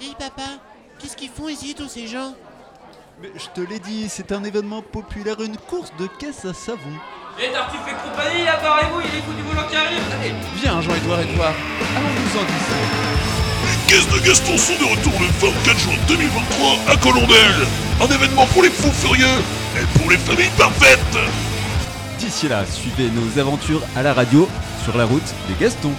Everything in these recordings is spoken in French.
Dis papa, qu'est-ce qu'ils font ici tous ces gens? Mais je te l'ai dit, c'est un événement populaire, une course de caisse à savon. Et Tartuffe et compagnie, apparez-vous, il est fou du boulot qui arrive Allez Viens, Jean-Edouard Edouard, allons-nous en. Les caisses de Gaston sont de retour le 24 juin 2023 à Colombelle. Un événement pour les fous furieux et pour les familles parfaites. D'ici là, suivez nos aventures à la radio sur la route des Gastons.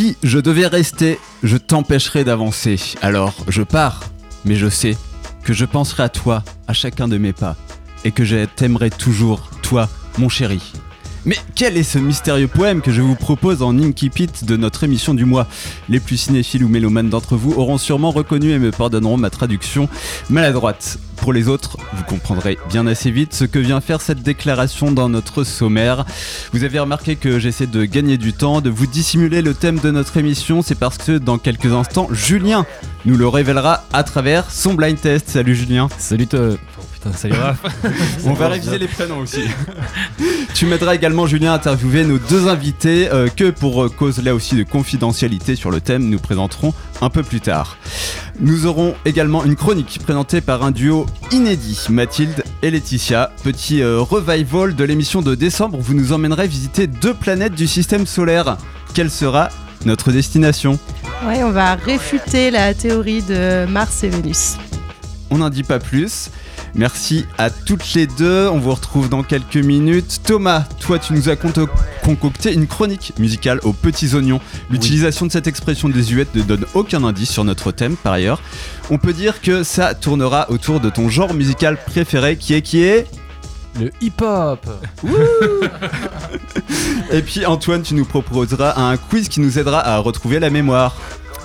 Si je devais rester, je t'empêcherais d'avancer. Alors, je pars, mais je sais que je penserai à toi à chacun de mes pas et que je t'aimerai toujours, toi, mon chéri. Mais quel est ce mystérieux poème que je vous propose en Inkipit de notre émission du mois? Les plus cinéphiles ou mélomanes d'entre vous auront sûrement reconnu et me pardonneront ma traduction maladroite. Pour les autres, vous comprendrez bien assez vite ce que vient faire cette déclaration dans notre sommaire. Vous avez remarqué que j'essaie de gagner du temps, de vous dissimuler le thème de notre émission, c'est parce que dans quelques instants, Julien nous le révélera à travers son blind test. Salut Julien. Salut toi. Putain, salut Raph. On va réviser les prénoms aussi. tu m'aideras également Julien à interviewer nos deux invités euh, que pour euh, cause là aussi de confidentialité sur le thème nous présenterons un peu plus tard. Nous aurons également une chronique présentée par un duo inédit, Mathilde et Laetitia. Petit euh, revival de l'émission de décembre, vous nous emmènerez visiter deux planètes du système solaire. Quelle sera notre destination? Ouais, on va réfuter la théorie de Mars et Vénus. On n'en dit pas plus. Merci à toutes les deux. On vous retrouve dans quelques minutes. Thomas, toi, tu nous as concocté une chronique musicale aux petits oignons. L'utilisation de cette expression désuète ne donne aucun indice sur notre thème, par ailleurs. On peut dire que ça tournera autour de ton genre musical préféré, qui est qui est. Le hip-hop. Et puis Antoine, tu nous proposeras un quiz qui nous aidera à retrouver la mémoire.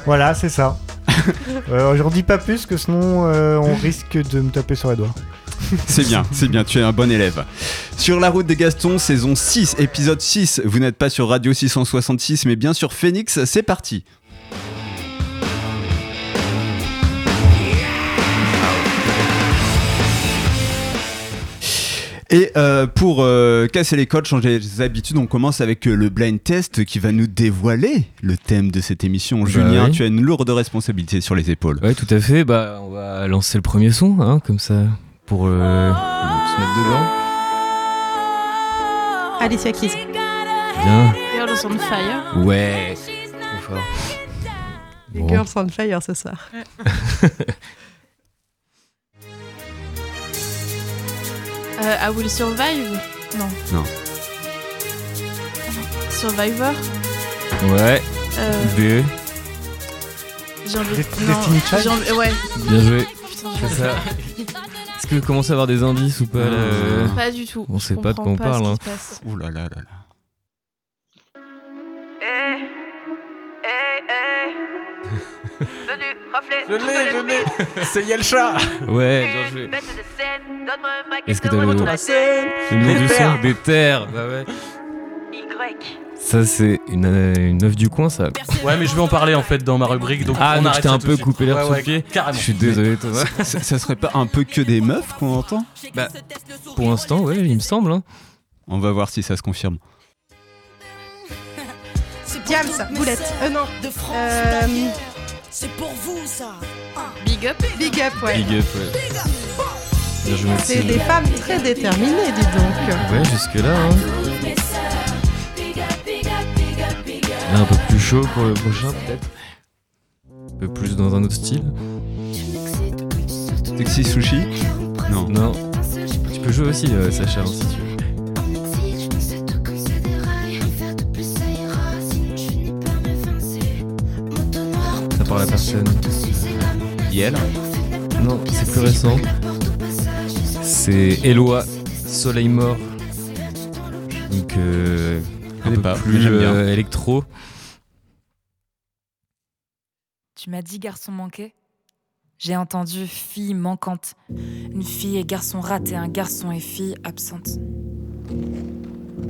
Voilà, c'est ça. euh, J'en dis pas plus que sinon euh, on risque de me taper sur les doigts. C'est bien, c'est bien, tu es un bon élève. Sur la route des Gastons, saison 6, épisode 6. Vous n'êtes pas sur Radio 666, mais bien sur Phoenix, c'est parti. Et euh, pour euh, casser les codes, changer les habitudes, on commence avec euh, le blind test qui va nous dévoiler le thème de cette émission. Julien, oui. tu as une lourde responsabilité sur les épaules. Ouais, tout à fait. Bah, on va lancer le premier son, hein, comme ça, pour euh, se mettre dedans. Alicia Keys. Bien. Girls on Fire. Ouais. Trop fort. Les Bon. Girls on Fire ce soir. Euh, I Will Survive Non. Non. Survivor Ouais. euh, B. J'ai envie non, Destiny Child j'ai envie- Ouais. Bien joué. Putain, C'est ça. Est-ce que vous commencez à avoir des indices ou pas là Euh, Pas du tout. On Je sait pas de quoi on parle, hein. Ouh là là là là. Je l'ai, je l'ai C'est Yelcha Ouais, bien joué. Est-ce que t'as le, nom Des du terres. son Des terres. Bah ouais. Ça, c'est une, euh, une œuvre du coin, ça. Ouais, mais je vais en parler en fait dans ma rubrique. Donc Ah, on je t'ai un peu coupé l'air Ouais, ouais. Carrément. Je suis désolé, Thomas. ça, ça serait pas un peu que des meufs qu'on entend Bah, pour l'instant, ouais, il me semble. Hein. On va voir si ça se confirme. Diams, Boulette. Euh, non. Euh, C'est pour vous ça. Big up. big Up, ouais. Big up, ouais. Bien joué, C'est des femmes très déterminées, dis donc. Ouais, jusque-là. Hein. Là, un peu plus chaud pour le prochain, peut-être. Un peu plus dans un autre style. Sexy Sushi Non. Non. Tu peux jouer aussi, euh, Sacha, hein, si tu veux. À personne. Yel Non, c'est plus récent. C'est Eloi, Soleil mort. Donc, euh, un peu pas, plus euh, électro. Tu m'as dit garçon manqué? J'ai entendu fille manquante. Une fille et garçon raté, un garçon et fille absente.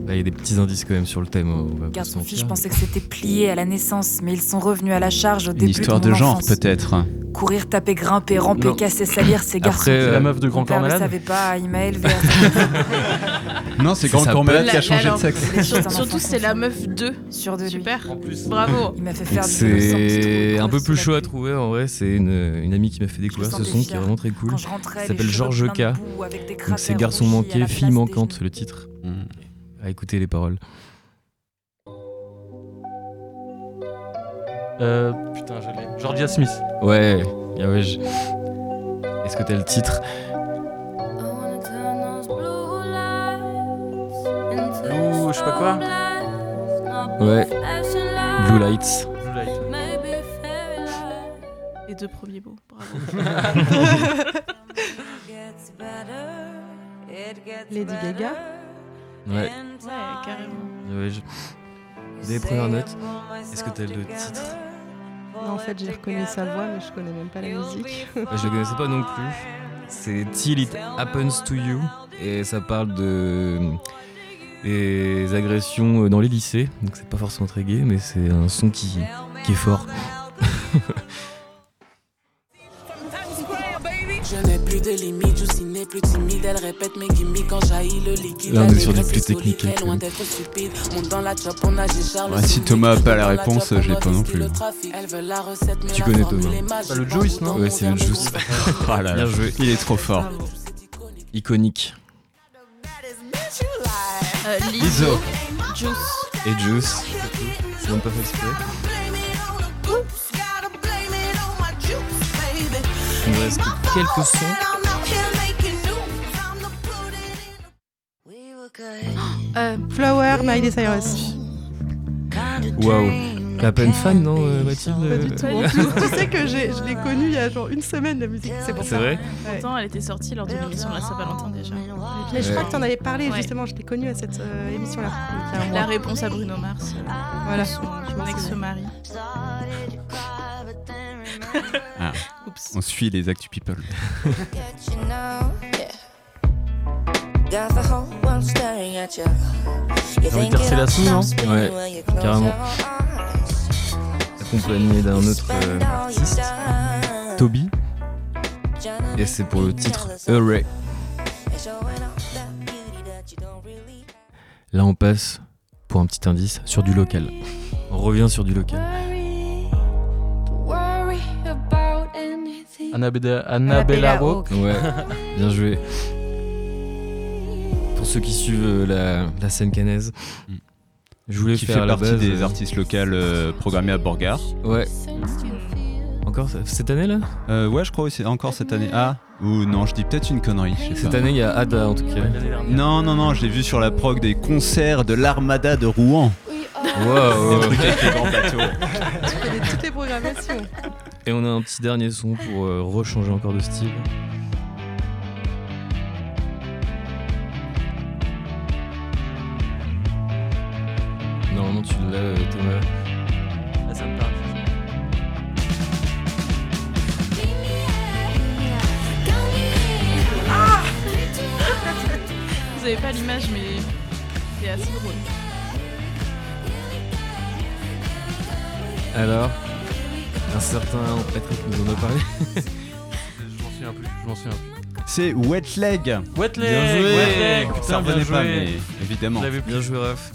Il y a des petits indices quand même sur le thème. on va pas se Garçon fille, je pensais que c'était plié à la naissance, mais ils sont revenus à la charge au Une début histoire de, de mon genre, enfance. peut-être. Courir, taper, grimper, ramper, Non. casser, salir, ces garçons. Après, C'est la euh, meuf de Grand Corps Malade savait pas, il m'a élevé. Non, c'est Grand Corps Malade qui a changé de sexe. Surtout, c'est la meuf 2. Sûr de lui. Super. En plus. Bravo. Il m'a fait faire du C'est un peu plus chaud à trouver en vrai. C'est une, une amie qui m'a fait découvrir ce son qui est vraiment très cool. Ça s'appelle Georges de K. c'est Garçon rougis à manqué, la fille place des manquante genoux. le titre. À écouter les paroles. Euh, putain, je l'ai. Georgia Smith. Ouais, bien ouais. je- Est-ce que t'as le titre? Blue, je sais pas quoi. Ouais. Blue Lights. Blue Light. Les deux premiers mots. Bravo. Lady Gaga? Ouais. Ouais, carrément. ouais je- Des premières notes. Est-ce que t'as le titre Non, en fait, j'ai reconnu sa voix, mais je connais même pas la musique. Bah, Je le connaissais pas non plus. C'est Till It Happens to You. Et ça parle de des agressions dans les lycées. Donc c'est pas forcément très gay, mais c'est un son qui, qui est fort. Je n'ai plus de limites, Juicy n'est plus timide, elle répète mes gimmicks quand jaillit le liquide. Là, on est sur du plus technique, loin d'être stupide. Monte dans la chop, on agit Charles Ouais, si. Thomas a pas la réponse, je l'ai pas non plus. le trafic. Elle veut la recette, mais Tu la connais Thomas. est magique. Pas le Juice, non Ouais, c'est le Juice. Ah là. Bien joué. Il est trop fort. Iconique. Euh, Lizzo. Lizzo. Juice. Et Juice. C'est même pas fait exprès. Il nous reste quelques sons. Euh, Flower, Miley Cyrus. Waouh. T'es à peine fan, non, euh, Mathilde? Pas du tout. En plus, tu sais que j'ai- je l'ai connue il y a genre une semaine, la musique. C'est pour C'est ça. vrai Ouais. pourtant, elle était sortie lors de l'émission de la Saint-Valentin déjà. Mais je crois que tu en avais parlé, Ouais. justement. Je l'ai connue à cette euh, émission-là. il y a un La mois. réponse à Bruno Mars. euh, Voilà. son, son ex-mari. Ah. Oups. On suit les Actu People. J'ai envie de percer la Ouais, carrément. Accompagné d'un autre euh, artiste, Toby. Et c'est pour le titre Hurray. Là, on passe pour un petit indice sur du local. On revient sur du local. Annabella, Annabella Walk. Ouais, bien joué. Pour ceux qui suivent euh, la, la scène canaise, Mm. je voulais Qui faire fait la partie base, des euh, artistes locales euh, programmés à Borgard. Ouais. Encore cette année là? Euh, ouais, je crois aussi encore cette année. Ah, ou non, je dis peut-être une connerie. je Cette pas. année, il y a Ada en tout cas. Non, non, non, j'ai vu sur la prog des concerts de l'Armada de Rouen. Wow. Des trucs avec les grands bateaux. Tu connais toutes les programmations. Et on a un petit dernier son pour euh, rechanger encore de style. Tu l'as Thomas. Ah, ça me parle. Vous avez pas l'image, mais c'est assez drôle. Alors, un certain Patrick nous en a parlé. Je m'en souviens plus. Je m'en souviens plus. C'est Wet Leg. Wet leg, Bien joué. wet leg, Ça putain, bien revenait pas, joué. mais évidemment. Bien joué Raph.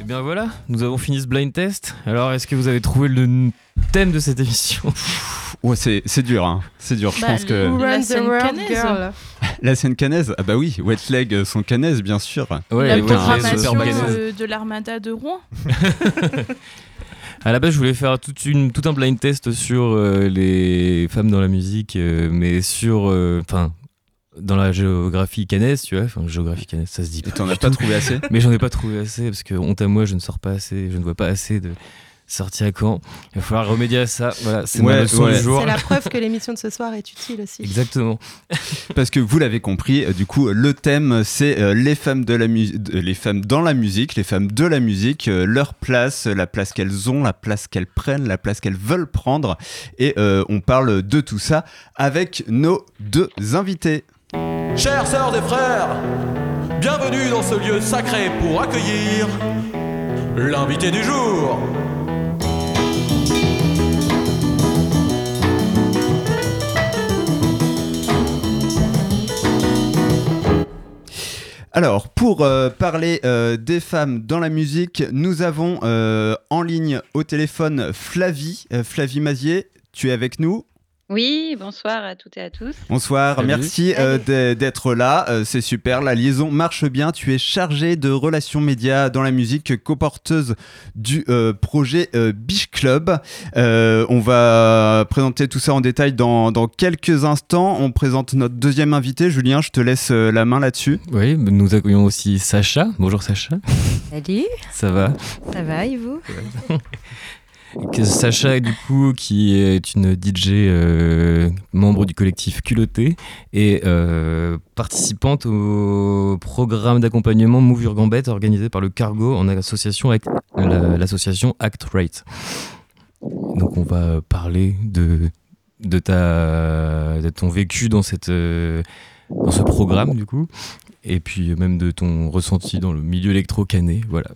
Et bien voilà, nous avons fini ce blind test. Alors est-ce que vous avez trouvé le thème de cette émission? Ouais, c'est c'est dur, hein. C'est dur. Je Bah, pense que Who La runs the scène canaise. girl la scène canaise. Ah bah oui, Wet Leg euh, sont canaises, bien sûr. Ouais, la ouais, programmation bagasse. euh, de l'armada de Rouen. À la base, je voulais faire toute une, tout un blind test sur euh, les femmes dans la musique, euh, mais sur. euh, Enfin, dans la géographie canaise, tu vois. Enfin, géographie canaise, ça se dit Et t'en as pas trouvé assez Mais j'en ai pas trouvé assez, parce que honte à moi, je ne sors pas assez, je ne vois pas assez de sorties à quand. Il va falloir remédier à ça. Voilà, c'est Ouais, ma leçon ouais. du jour. C'est la preuve que l'émission de ce soir est utile aussi. Exactement. Parce que vous l'avez compris, euh, du coup, le thème, c'est euh, les femmes de la les femmes dans la musique, les femmes de la musique, euh, leur place, la place qu'elles ont, la place qu'elles prennent, la place qu'elles veulent prendre. Et euh, on parle de tout ça avec nos deux invités. Chères sœurs et frères, Bienvenue dans ce lieu sacré pour accueillir l'invité du jour. Alors, pour euh, parler euh, des femmes dans la musique, nous avons euh, en ligne au téléphone Flavie, Flavie Mazier. Tu es avec nous Oui, bonsoir à toutes et à tous. Bonsoir, Salut. merci euh, d'être là, euh, c'est super, la liaison marche bien. Tu es chargée de relations médias dans la musique, coporteuse du euh, projet euh, Biche Club. Euh, on va présenter tout ça en détail dans, dans quelques instants. On présente notre deuxième invité, Julien, je te laisse euh, la main là-dessus. Oui, nous accueillons aussi Sacha. Bonjour Sacha. Salut, Ça va? Ça va et vous? Sacha, du coup, qui est une DJ euh, membre du collectif Culotté et euh, participante au programme d'accompagnement Move Your Gambette organisé par le Cargo en association avec la- l'association Act Right. Donc, on va parler de, de, ta, de ton vécu dans, cette, euh, dans ce programme, du coup, et puis même de ton ressenti dans le milieu électro-canet. Voilà.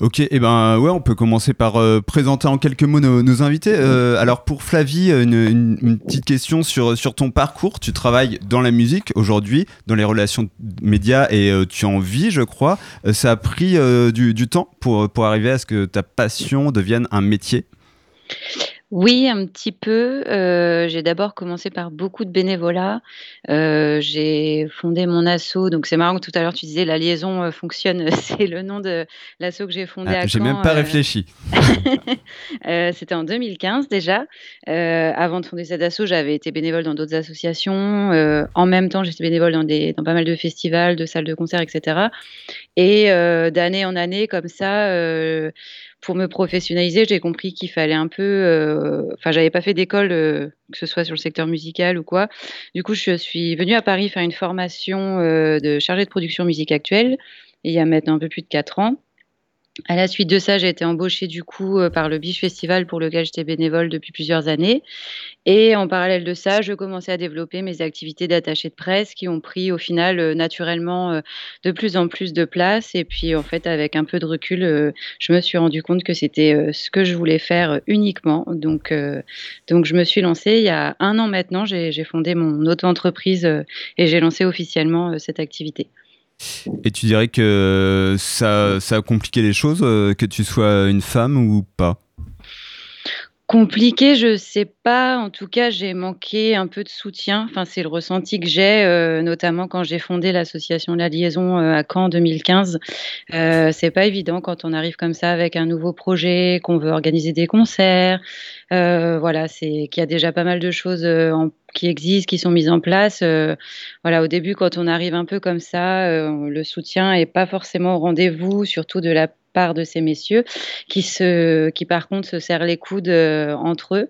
Ok, et ben ouais, on peut commencer par euh, présenter en quelques mots nos, nos invités. Euh, alors pour Flavie, une, une- une petite question sur, sur ton parcours. Tu travailles dans la musique aujourd'hui, dans les relations médias et euh, tu en vis, je crois. Euh, ça a pris euh, du, du temps pour, pour arriver à ce que ta passion devienne un métier? Oui, un petit peu. Euh, j'ai d'abord commencé par beaucoup de bénévolat. Euh, j'ai fondé mon asso. Donc c'est marrant que tout à l'heure tu disais la liaison euh, fonctionne. C'est le nom de l'asso que j'ai fondé Ah, à J'ai même pas euh, réfléchi. C'était en 2015 déjà. Avant de fonder cette asso, j'avais été bénévole dans d'autres associations. En même temps, j'étais bénévole dans, des, dans pas mal de festivals, de salles de concert, etc. Et d'année en année, comme ça, pour me professionnaliser, j'ai compris qu'il fallait un peu. euh, Enfin, j'avais pas fait d'école, euh, que ce soit sur le secteur musical ou quoi. Du coup, je suis venue à Paris faire une formation euh, de chargée de production musique actuelle, il y a maintenant un peu plus de 4 ans. À la suite de ça, j'ai été embauchée du coup euh, par le Biche Festival pour lequel j'étais bénévole depuis plusieurs années. Et en parallèle de ça, je commençais à développer mes activités d'attaché de presse qui ont pris au final euh, naturellement euh, de plus en plus de place. Et puis en fait, avec un peu de recul, je me suis rendu compte que c'était ce que je voulais faire uniquement. Donc, donc je me suis lancée il y a un an maintenant. J'ai fondé mon auto-entreprise et j'ai lancé officiellement cette activité. Et tu dirais que ça, ça a compliqué les choses, euh, que tu sois une femme ou pas? Compliqué, je sais pas. En tout cas, j'ai manqué un peu de soutien. Enfin, c'est le ressenti que j'ai, euh, notamment quand j'ai fondé l'association La Liaison euh, à Caen en 2015. Euh, c'est pas évident quand on arrive comme ça avec un nouveau projet, qu'on veut organiser des concerts. Euh, voilà, c'est qu'il y a déjà pas mal de choses qui existent, qui sont mises en place. Voilà, au début, quand on arrive un peu comme ça, le soutien est pas forcément au rendez-vous, surtout de la part de ces messieurs qui se, qui par contre se serrent les coudes euh, entre eux.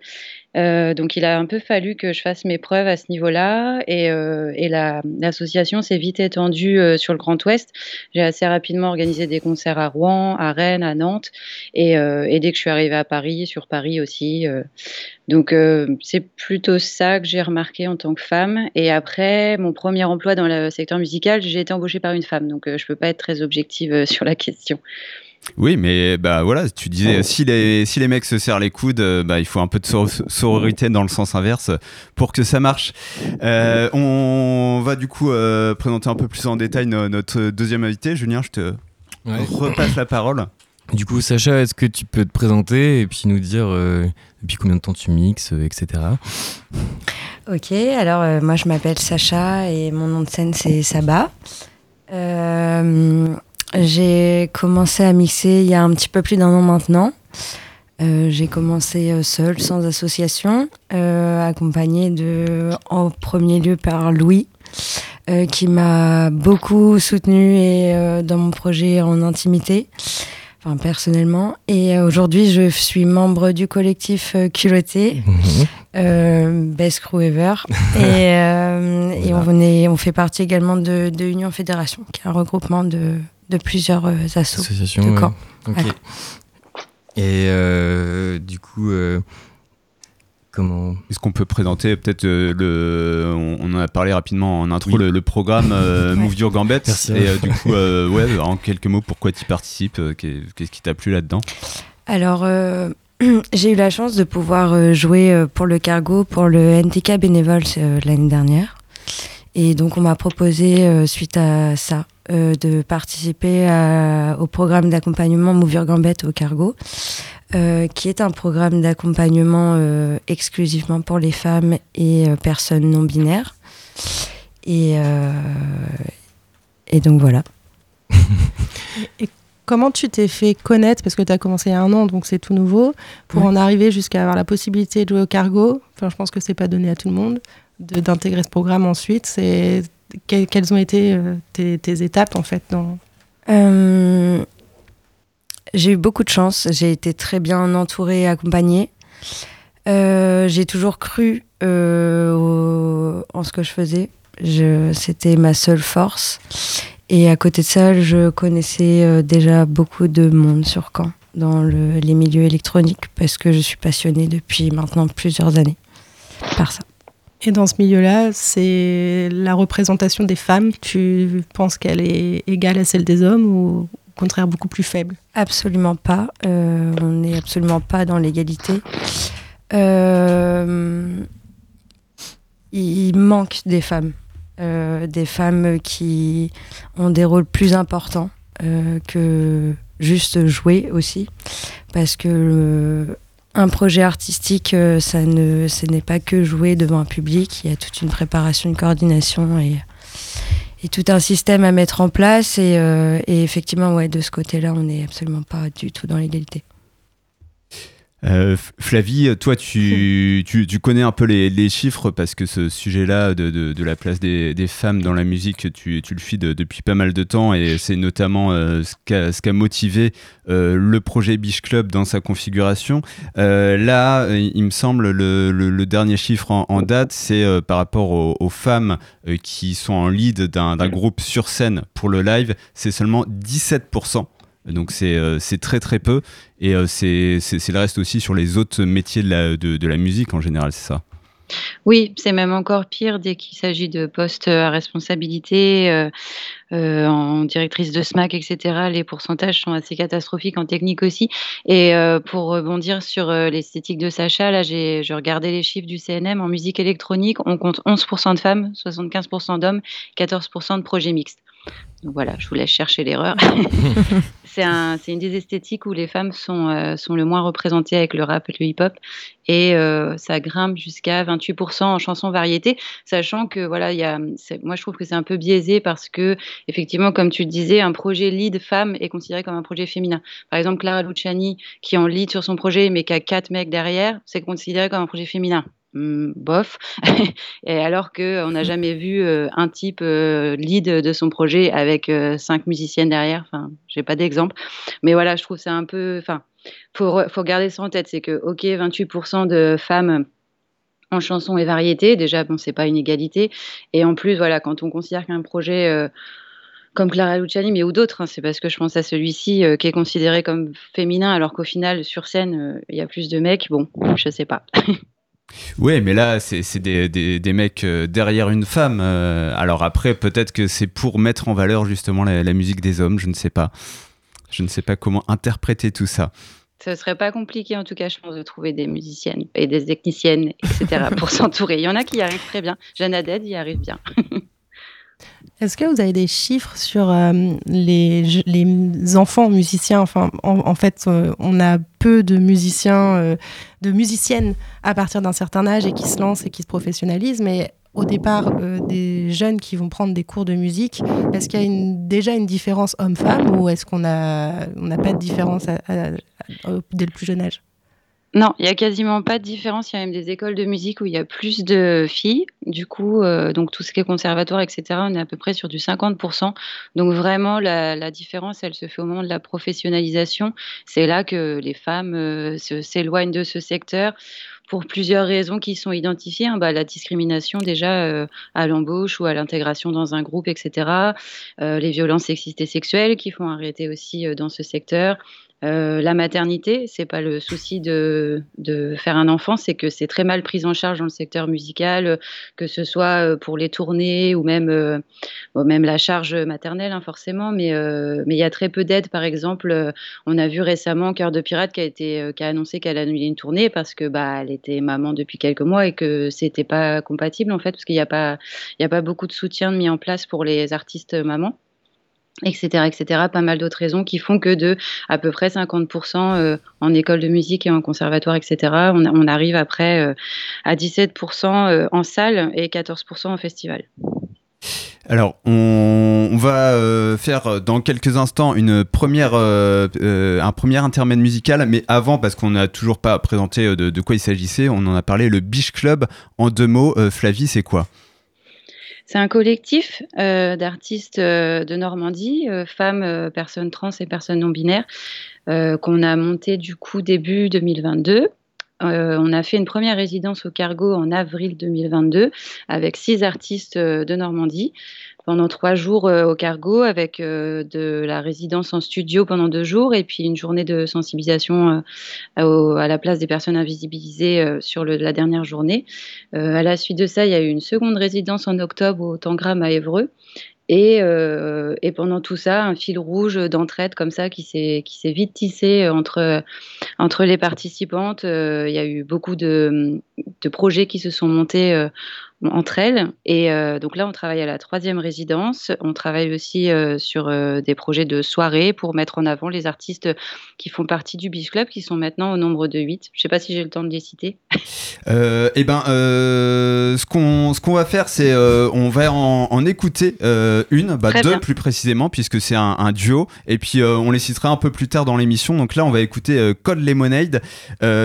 Euh, donc il a un peu fallu que je fasse mes preuves à ce niveau-là et, euh, et la- l'association s'est vite étendue euh, sur le Grand Ouest. J'ai assez rapidement organisé des concerts à Rouen, à Rennes, à Nantes et, et dès que je suis arrivée à Paris, sur Paris aussi. donc c'est plutôt ça que j'ai remarqué en tant que femme. Et après, mon premier emploi dans le secteur musical, j'ai été embauchée par une femme. Donc je peux pas être très objective sur la question. Oui, mais bah voilà, tu disais si les, si les mecs se serrent les coudes, euh, bah, il faut un peu de sor- sororité dans le sens inverse pour que ça marche. Euh, on va du coup euh, présenter un peu plus en détail no- notre deuxième invité. Julien, je te Ouais. repasse la parole. Du coup, Sacha, est-ce que tu peux te présenter et puis nous dire euh, depuis combien de temps tu mixes, euh, etc. Ok, alors euh, moi je m'appelle Sacha et mon nom de scène c'est Saba. Euh, j'ai commencé à mixer il y a un petit peu plus d'un an maintenant. Euh, j'ai commencé euh, seule, sans association, euh, accompagnée de, en premier lieu par Louis, euh, qui m'a beaucoup soutenue et, dans mon projet en intimité, enfin personnellement. Et aujourd'hui, je suis membre du collectif Culotté, euh, Best Crew Ever. et et on, est, on fait partie également de, de Union Fédération, qui est un regroupement de, de plusieurs euh, assos Association. de. Voilà. Et euh, du coup, euh, comment Est-ce qu'on peut présenter peut-être euh, le. On, en a parlé rapidement en intro, le, le programme euh, Move Your Gambit. Merci. Et euh, du coup, euh, ouais, en quelques mots, pourquoi tu participes euh, qu'est- Qu'est-ce qui t'a plu là-dedans? Alors, euh, j'ai eu la chance de pouvoir jouer pour le cargo, pour le NTK Bénévole l'année dernière. Et donc, on m'a proposé, euh, suite à ça, euh, de participer à- au programme d'accompagnement Move Your Gambit au cargo, euh, qui est un programme d'accompagnement exclusivement pour les femmes et personnes non binaires. Et, et donc, voilà. Et comment tu t'es fait connaître? Parce que tu as commencé il y a un an, donc c'est tout nouveau. Pour Ouais. en arriver jusqu'à avoir la possibilité de jouer au cargo, enfin, je pense que c'est pas donné à tout le monde, de- d'intégrer ce programme ensuite. C'est que- quelles ont été euh, tes, étapes en fait dans... Euh, j'ai eu beaucoup de chance. J'ai été très bien entourée et accompagnée. Euh, j'ai toujours cru en ce que je faisais. C'était ma seule force. Et à côté de ça, je connaissais déjà beaucoup de monde sur Caen, dans le- les milieux électroniques, parce que je suis passionnée depuis maintenant plusieurs années par ça. Et dans ce milieu-là, c'est la représentation des femmes. Tu penses qu'elle est égale à celle des hommes ou au contraire beaucoup plus faible? Absolument pas. Euh, on n'est absolument pas dans l'égalité. Euh, il manque des femmes. Euh, des femmes qui ont des rôles plus importants que juste jouer aussi. Parce que un projet artistique, euh, ça ne, ce n'est pas que jouer devant un public. Il y a toute une préparation, une coordination et, tout un système à mettre en place. Et, euh, et effectivement, ouais, de ce côté-là, on n'est absolument pas du tout dans l'égalité. Euh, Flavie, toi, tu, tu, tu connais un peu les, les chiffres parce que ce sujet-là de, de, de la place des, des femmes dans la musique, tu, tu le suis de- depuis pas mal de temps et c'est notamment euh, ce qu'a ce qu'a motivé euh, le projet Biche Club dans sa configuration. Là, il me semble, le, le, le dernier chiffre en, en date, c'est par rapport aux, aux femmes qui sont en lead d'un groupe sur scène pour le live, c'est seulement 17%. Donc c'est euh, c'est très très peu et euh, c'est le reste aussi sur les autres métiers de la, de la musique en général, c'est ça? Oui, c'est même encore pire dès qu'il s'agit de postes à responsabilité, euh, euh, en directrice de SMAC, etc. Les pourcentages sont assez catastrophiques en technique aussi. Et euh, pour rebondir sur euh, l'esthétique de Sacha, là, j'ai je regardais les chiffres du CNM en musique électronique. On compte 11% de femmes, 75% d'hommes, 14% de projets mixtes. Donc voilà, je vous laisse chercher l'erreur. c'est un, une des esthétiques où les femmes sont, euh, sont le moins représentées avec le rap et le hip-hop. Et euh, ça grimpe jusqu'à 28% en chansons variétés, sachant que voilà, il y a, moi je trouve que c'est un peu biaisé parce que effectivement, comme tu le disais, un projet lead femme est considéré comme un projet féminin. Par exemple, Clara Luciani qui est en lead sur son projet mais qui a quatre mecs derrière, c'est considéré comme un projet féminin. Hmm, bof. et alors que on n'a jamais vu euh, un type euh, lead de son projet avec euh, cinq musiciennes derrière. Enfin, j'ai pas d'exemple, mais voilà, je trouve c'est un peu. Enfin, faut faut garder ça en tête, c'est que ok, 28% de femmes en chanson et variété, déjà bon, c'est pas une égalité, et en plus voilà, quand on considère qu'un projet comme Clara Luciani, mais ou d'autres, hein, c'est parce que je pense à celui-ci euh, qui est considéré comme féminin, alors qu'au final sur scène euh, il y a plus de mecs. Bon, je sais pas. Ouais, mais là, c'est des, des, des mecs euh, derrière une femme. euh, alors après, peut-être que c'est pour mettre en valeur justement la, la musique des hommes, je ne sais pas. Je ne sais pas comment interpréter tout ça. Ce serait pas compliqué en tout cas, je pense, de trouver des musiciennes et des techniciennes, etc. pour s'entourer. Il y en a qui y arrivent très bien. Jeanne Haddad y arrive bien. Est-ce que vous avez des chiffres sur euh, les, enfants musiciens? Enfin, en, fait, euh, on a peu de musiciens, euh, de musiciennes à partir d'un certain âge et qui se lancent et qui se professionnalisent. Mais au départ, des jeunes qui vont prendre des cours de musique, est-ce qu'il y a déjà une différence homme-femme ou est-ce qu'on a- on n'a pas de différence dès le plus jeune âge? Non, il y a quasiment pas de différence. Il y a même des écoles de musique où il y a plus de filles. Du coup, euh, donc tout ce qui est conservatoire, etc., on est à peu près sur du 50%. Donc vraiment, la, différence, elle se fait au moment de la professionnalisation. C'est là que les femmes euh, s'éloignent de ce secteur pour plusieurs raisons qui sont identifiées. hein. Bah, la discrimination déjà euh, à l'embauche ou à l'intégration dans un groupe, etc. Les violences sexistes et sexuelles qui font arrêter aussi dans ce secteur. Euh, la maternité, c'est pas le souci de, faire un enfant, c'est que c'est très mal pris en charge dans le secteur musical, euh, que ce soit euh, pour les tournées ou même, la charge maternelle, hein, forcément. Mais il y a très peu d'aide. Par exemple, on a vu récemment Cœur de Pirate qui a, été, qui a annoncé qu'elle une tournée parce que bah, était maman depuis quelques mois et que c'était pas compatible en fait, parce qu'il n'y a pas beaucoup de soutien mis en place pour les artistes mamans etc., etc. Pas mal d'autres raisons qui font que de à peu près 50% euh, en école de musique et en conservatoire, etc., on, arrive après euh, à 17% euh, en salle et 14% en festival. Alors, on, va faire dans quelques instants une première, un premier intermède musical, mais avant, parce qu'on n'a toujours pas présenté de, de quoi il s'agissait, on en a parlé, le Biche Club. En deux mots, Flavie, c'est quoi? C'est un collectif euh, d'artistes euh, de Normandie, euh, femmes, personnes trans et personnes non binaires, qu'on a monté du coup début 2022. Euh, on a fait une première résidence au Cargo en avril 2022 avec six artistes de Normandie pendant trois jours euh, au Cargo avec euh, de la résidence en studio pendant deux jours et puis une journée de sensibilisation euh, au- à la place des personnes invisibilisées sur le- la dernière journée. À la suite de ça, il y a eu une seconde résidence en octobre au Tangram à Évreux. Et, euh, et pendant tout ça, un fil rouge d'entraide comme ça qui s'est vite tissé entre entre les participantes. Euh, il y a eu beaucoup de, de projets qui se sont montés euh, entre elles. Et euh, donc là, on travaille à la troisième résidence. On travaille aussi euh, sur euh, des projets de soirée pour mettre en avant les artistes qui font partie du Beach Club, qui sont maintenant au nombre de 8. Je sais pas si j'ai le temps de les citer. Eh euh, ce qu'on ce qu'on va faire, c'est on va en, en écouter une, bah deux bien. plus précisément, puisque c'est un, un duo. Et puis on les citera un peu plus tard dans l'émission. Donc là, on va écouter Code Lemonade,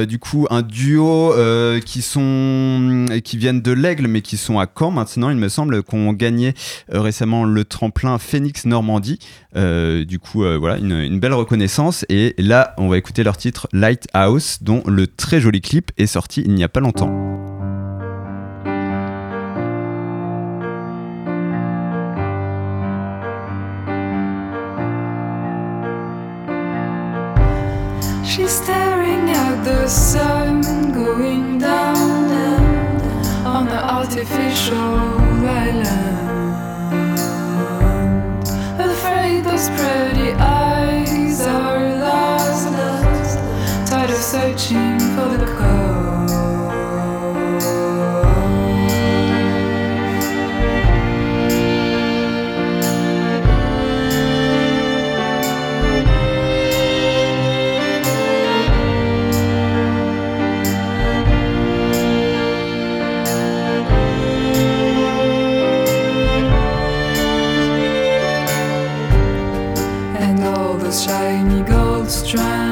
du coup un duo euh, qui sont qui viennent de l'Aigle, mais qui sont à Caen maintenant, il me semble, qu'on gagné euh, récemment le tremplin Phoenix Normandie. Euh, du coup, euh, voilà, une, belle reconnaissance. Et là, on va écouter leur titre Lighthouse, dont le très joli clip est sorti il n'y a pas longtemps. The sun going down on the artificial island. Afraid those pretty eyes are lost, tired of searching stride.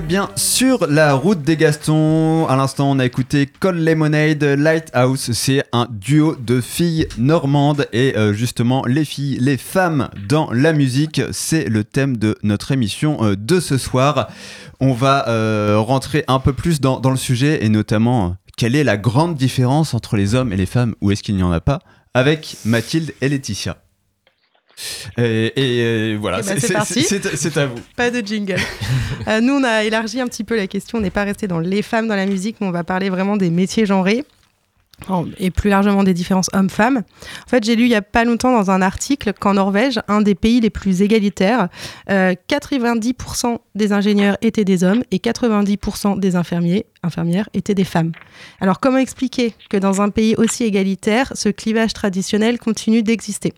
Bien sur la route des Gastons. À l'instant, on a écouté Cold Lemonade Lighthouse. C'est un duo de filles normandes. Et euh, justement, les filles, les femmes dans la musique, c'est le thème de notre émission euh, de ce soir. On va euh, rentrer un peu plus dans, le sujet et notamment, quelle est la grande différence entre les hommes et les femmes, ou est-ce qu'il n'y en a pas, avec Mathilde et Laetitia. Et, et, euh, voilà, ben, c'est- à vous. Pas de jingle. Euh, nous, on a élargi un petit peu la question. On n'est pas resté dans les femmes dans la musique, mais on va parler vraiment des métiers genrés. Oh, Et plus largement des différences hommes-femmes. En fait, j'ai lu il y a pas longtemps dans un article qu'en Norvège, un des pays les plus égalitaires, euh, 90% des ingénieurs étaient des hommes et 90% des infirmiers, infirmières étaient des femmes. Alors, comment expliquer que dans un pays aussi égalitaire, ce clivage traditionnel continue d'exister?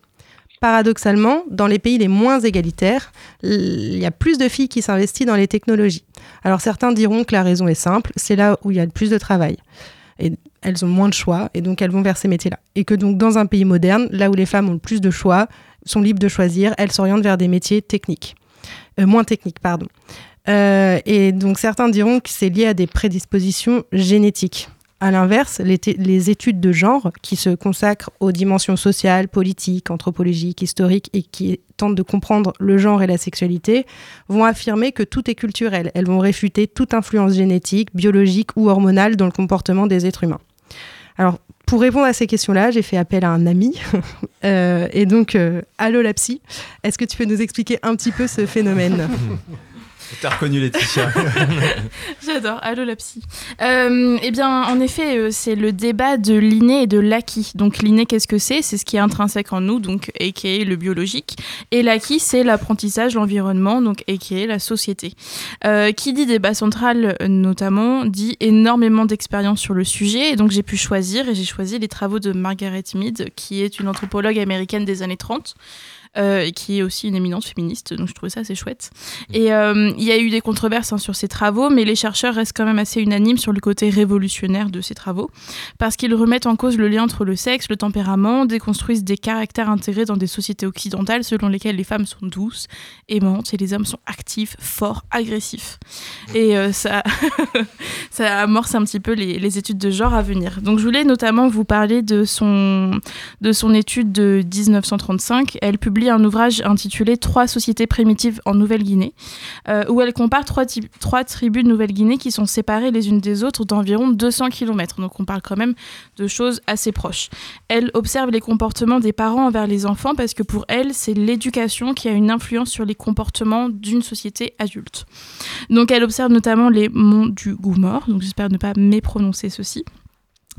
Paradoxalement, dans les pays les moins égalitaires, il y a plus de filles qui s'investissent dans les technologies. Alors certains diront que la raison est simple, c'est là où il y a le plus de travail. Et elles ont moins de choix, et donc elles vont vers ces métiers-là. Et que donc dans un pays moderne, là où les femmes ont le plus de choix, sont libres de choisir, elles s'orientent vers des métiers techniques. Euh, moins techniques, pardon. Euh, et donc certains diront que c'est lié à des prédispositions génétiques. À l'inverse, les, études de genre, qui se consacrent aux dimensions sociales, politiques, anthropologiques, historiques et qui tentent de comprendre le genre et la sexualité, vont affirmer que tout est culturel. Elles vont réfuter toute influence génétique, biologique ou hormonale dans le comportement des êtres humains. Alors, pour répondre à ces questions-là, j'ai fait appel à un ami. Euh, et donc, euh, allô la psy, est-ce que tu peux nous expliquer un petit peu ce phénomène? T'as reconnu Laetitia. J'adore, allô la psy. Euh, eh bien, en effet, euh, c'est le débat de l'inné et de l'acquis. Donc, l'inné, qu'est-ce que c'est? C'est ce qui est intrinsèque en nous, donc, a.k.a. le biologique. Et l'acquis, c'est l'apprentissage, l'environnement, donc, a.k.a. la société. Euh, qui dit débat central, notamment, dit énormément d'expérience sur le sujet. Et donc, j'ai pu choisir, et j'ai choisi les travaux de Margaret Mead, qui est une anthropologue américaine des années 30. Euh, et qui est aussi une éminente féministe, donc je trouvais ça assez chouette. Et euh, il y a eu des controverses hein, sur ces travaux, mais les chercheurs restent quand même assez unanimes sur le côté révolutionnaire de ces travaux, parce qu'ils remettent en cause le lien entre le sexe, le tempérament, déconstruisent des caractères intégrés dans des sociétés occidentales selon lesquelles les femmes sont douces, aimantes, et les hommes sont actifs, forts, agressifs. Et euh, ça, ça amorce un petit peu les, les études de genre à venir. Donc je voulais notamment vous parler de son, de son étude de 1935. Elle publie un ouvrage intitulé Trois sociétés primitives en Nouvelle-Guinée, euh, où elle compare trois, tribus de Nouvelle-Guinée qui sont séparées les unes des autres d'environ 200 km. Donc on parle quand même de choses assez proches. Elle observe les comportements des parents envers les enfants parce que pour elle, c'est l'éducation qui a une influence sur les comportements d'une société adulte. Donc elle observe notamment les monts du Goumor, donc j'espère ne pas méprononcer ceci.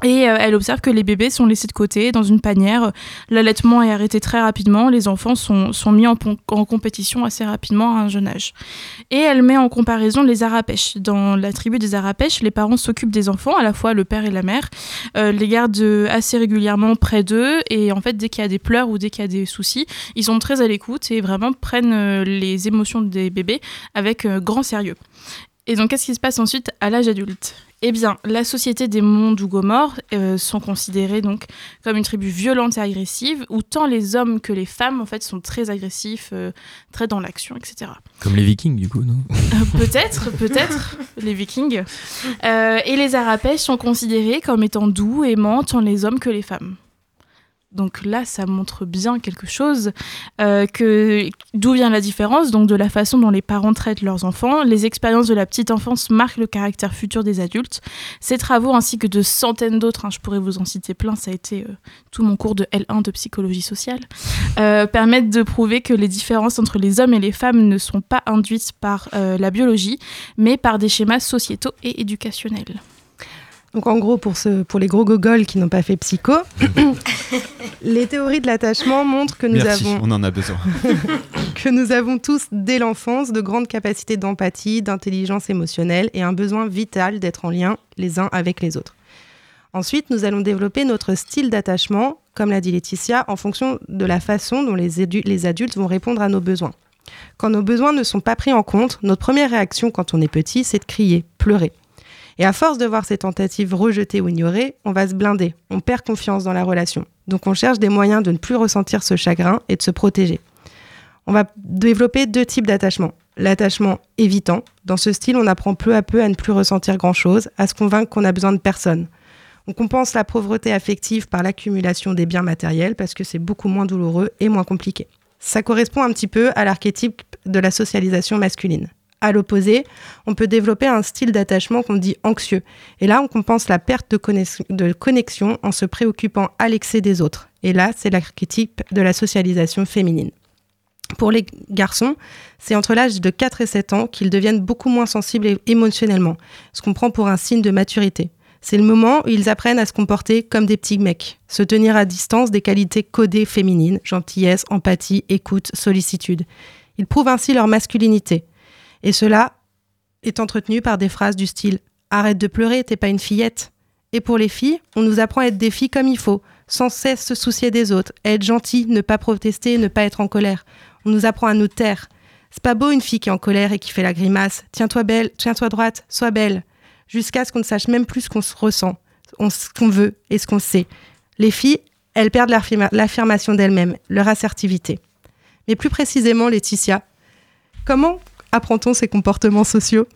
Et euh, elle observe que les bébés sont laissés de côté dans une panière. L'allaitement est arrêté très rapidement. Les enfants sont, sont mis en, compétition assez rapidement à un jeune âge. Et elle met en comparaison les Arapèches. Dans la tribu des Arapèches, les parents s'occupent des enfants, à la fois le père et la mère, euh, les gardent assez régulièrement près d'eux. Et en fait, dès qu'il y a des pleurs ou dès qu'il y a des soucis, ils sont très à l'écoute et vraiment prennent euh, les émotions des bébés avec grand sérieux. Et donc, qu'est-ce qui se passe ensuite à l'âge adulte? Eh bien, la société des monts d'Ougomor euh, sont considérés donc comme une tribu violente et agressive, où tant les hommes que les femmes en fait sont très agressifs, euh, très dans l'action, etc. Comme les Vikings, du coup, non Euh, peut-être, peut-être, les Vikings. Euh, et les Arapèches sont considérés comme étant doux, aimants, tant les hommes que les femmes. Donc là, ça montre bien quelque chose, euh, d'où vient la différence, donc de la façon dont les parents traitent leurs enfants. Les expériences de la petite enfance marquent le caractère futur des adultes. Ces travaux, ainsi que de centaines d'autres, hein, je pourrais vous en citer plein, ça a été euh, tout mon cours de L1 de psychologie sociale, euh, permettent de prouver que les différences entre les hommes et les femmes ne sont pas induites par la biologie, mais par des schémas sociétaux et éducationnels. Donc en gros, pour, ce, pour les gros gogoles qui n'ont pas fait psycho, les théories de l'attachement montrent que nous Merci, avons on en a besoin. que nous avons tous dès l'enfance de grandes capacités d'empathie, d'intelligence émotionnelle et un besoin vital d'être en lien les uns avec les autres. Ensuite, nous allons développer notre style d'attachement, comme l'a dit Laetitia, en fonction de la façon dont les adultes vont répondre à nos besoins. Quand nos besoins ne sont pas pris en compte, notre première réaction quand on est petit, c'est de crier, pleurer. Et à force de voir ces tentatives rejetées ou ignorées, on va se blinder, on perd confiance dans la relation. Donc on cherche des moyens de ne plus ressentir ce chagrin et de se protéger. On va développer deux types d'attachement. l'attachement évitant. Dans ce style, on apprend peu à peu à ne plus ressentir grand-chose, à se convaincre qu'on a besoin de personne. On compense la pauvreté affective par l'accumulation des biens matériels parce que c'est beaucoup moins douloureux et moins compliqué. Ça correspond un petit peu à l'archétype de la socialisation masculine. À l'opposé, on peut développer un style d'attachement qu'on dit anxieux. Et là, on compense la perte de, connex- de connexion en se préoccupant à l'excès des autres. Et là, c'est l'archétype de la socialisation féminine. Pour les garçons, c'est entre l'âge de 4 et 7 ans qu'ils deviennent beaucoup moins sensibles émotionnellement, ce qu'on prend pour un signe de maturité. C'est le moment où ils apprennent à se comporter comme des petits mecs, se tenir à distance des qualités codées féminines, gentillesse, empathie, écoute, sollicitude. Ils prouvent ainsi leur masculinité. Et cela est entretenu par des phrases du style Arrête de pleurer, t'es pas une fillette. Et pour les filles, on nous apprend à être des filles comme il faut, sans cesse se soucier des autres, être gentil, ne pas protester, ne pas être en colère. On nous apprend à nous taire. C'est pas beau une fille qui est en colère et qui fait la grimace. Tiens-toi belle, tiens-toi droite, sois belle. Jusqu'à ce qu'on ne sache même plus ce qu'on se ressent, ce qu'on veut et ce qu'on sait. Les filles, elles perdent l'affirma- l'affirmation d'elles-mêmes, leur assertivité. Mais plus précisément, Laetitia, comment apprend-on ces comportements sociaux?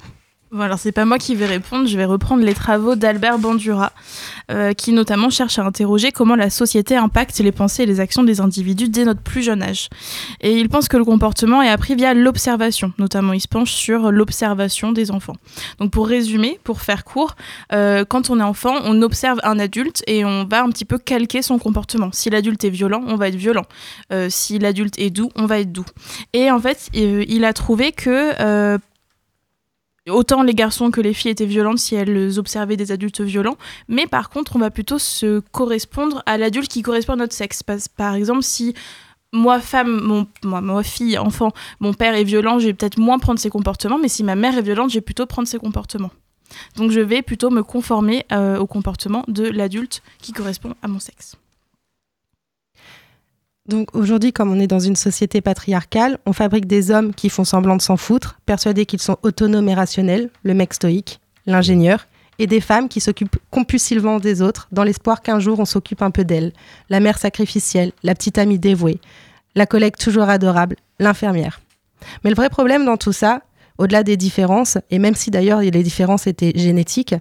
Bon, alors c'est pas moi qui vais répondre, je vais reprendre les travaux d'Albert Bandura, euh, qui notamment cherche à interroger comment la société impacte les pensées et les actions des individus dès notre plus jeune âge. Et il pense que le comportement est appris via l'observation, notamment il se penche sur l'observation des enfants. Donc pour résumer, pour faire court, euh, quand on est enfant, on observe un adulte et on va un petit peu calquer son comportement. Si l'adulte est violent, on va être violent. Euh, si l'adulte est doux, on va être doux. Et en fait, il a trouvé que Autant les garçons que les filles étaient violentes si elles observaient des adultes violents, mais par contre, on va plutôt se correspondre à l'adulte qui correspond à notre sexe. Par- exemple, si moi, femme, moi, fille, enfant, mon père est violent, je vais peut-être moins prendre ses comportements, mais si ma mère est violente, je vais plutôt prendre ses comportements. Donc je vais plutôt me conformer euh, au comportement de l'adulte qui correspond à mon sexe. Donc aujourd'hui, comme on est dans une société patriarcale, on fabrique des hommes qui font semblant de s'en foutre, persuadés qu'ils sont autonomes et rationnels, le mec stoïque, l'ingénieur, et des femmes qui s'occupent compulsivement des autres, dans l'espoir qu'un jour on s'occupe un peu d'elles, la mère sacrificielle, la petite amie dévouée, la collègue toujours adorable, l'infirmière. Mais le vrai problème dans tout ça, au-delà des différences, et même si d'ailleurs les différences étaient génétiques,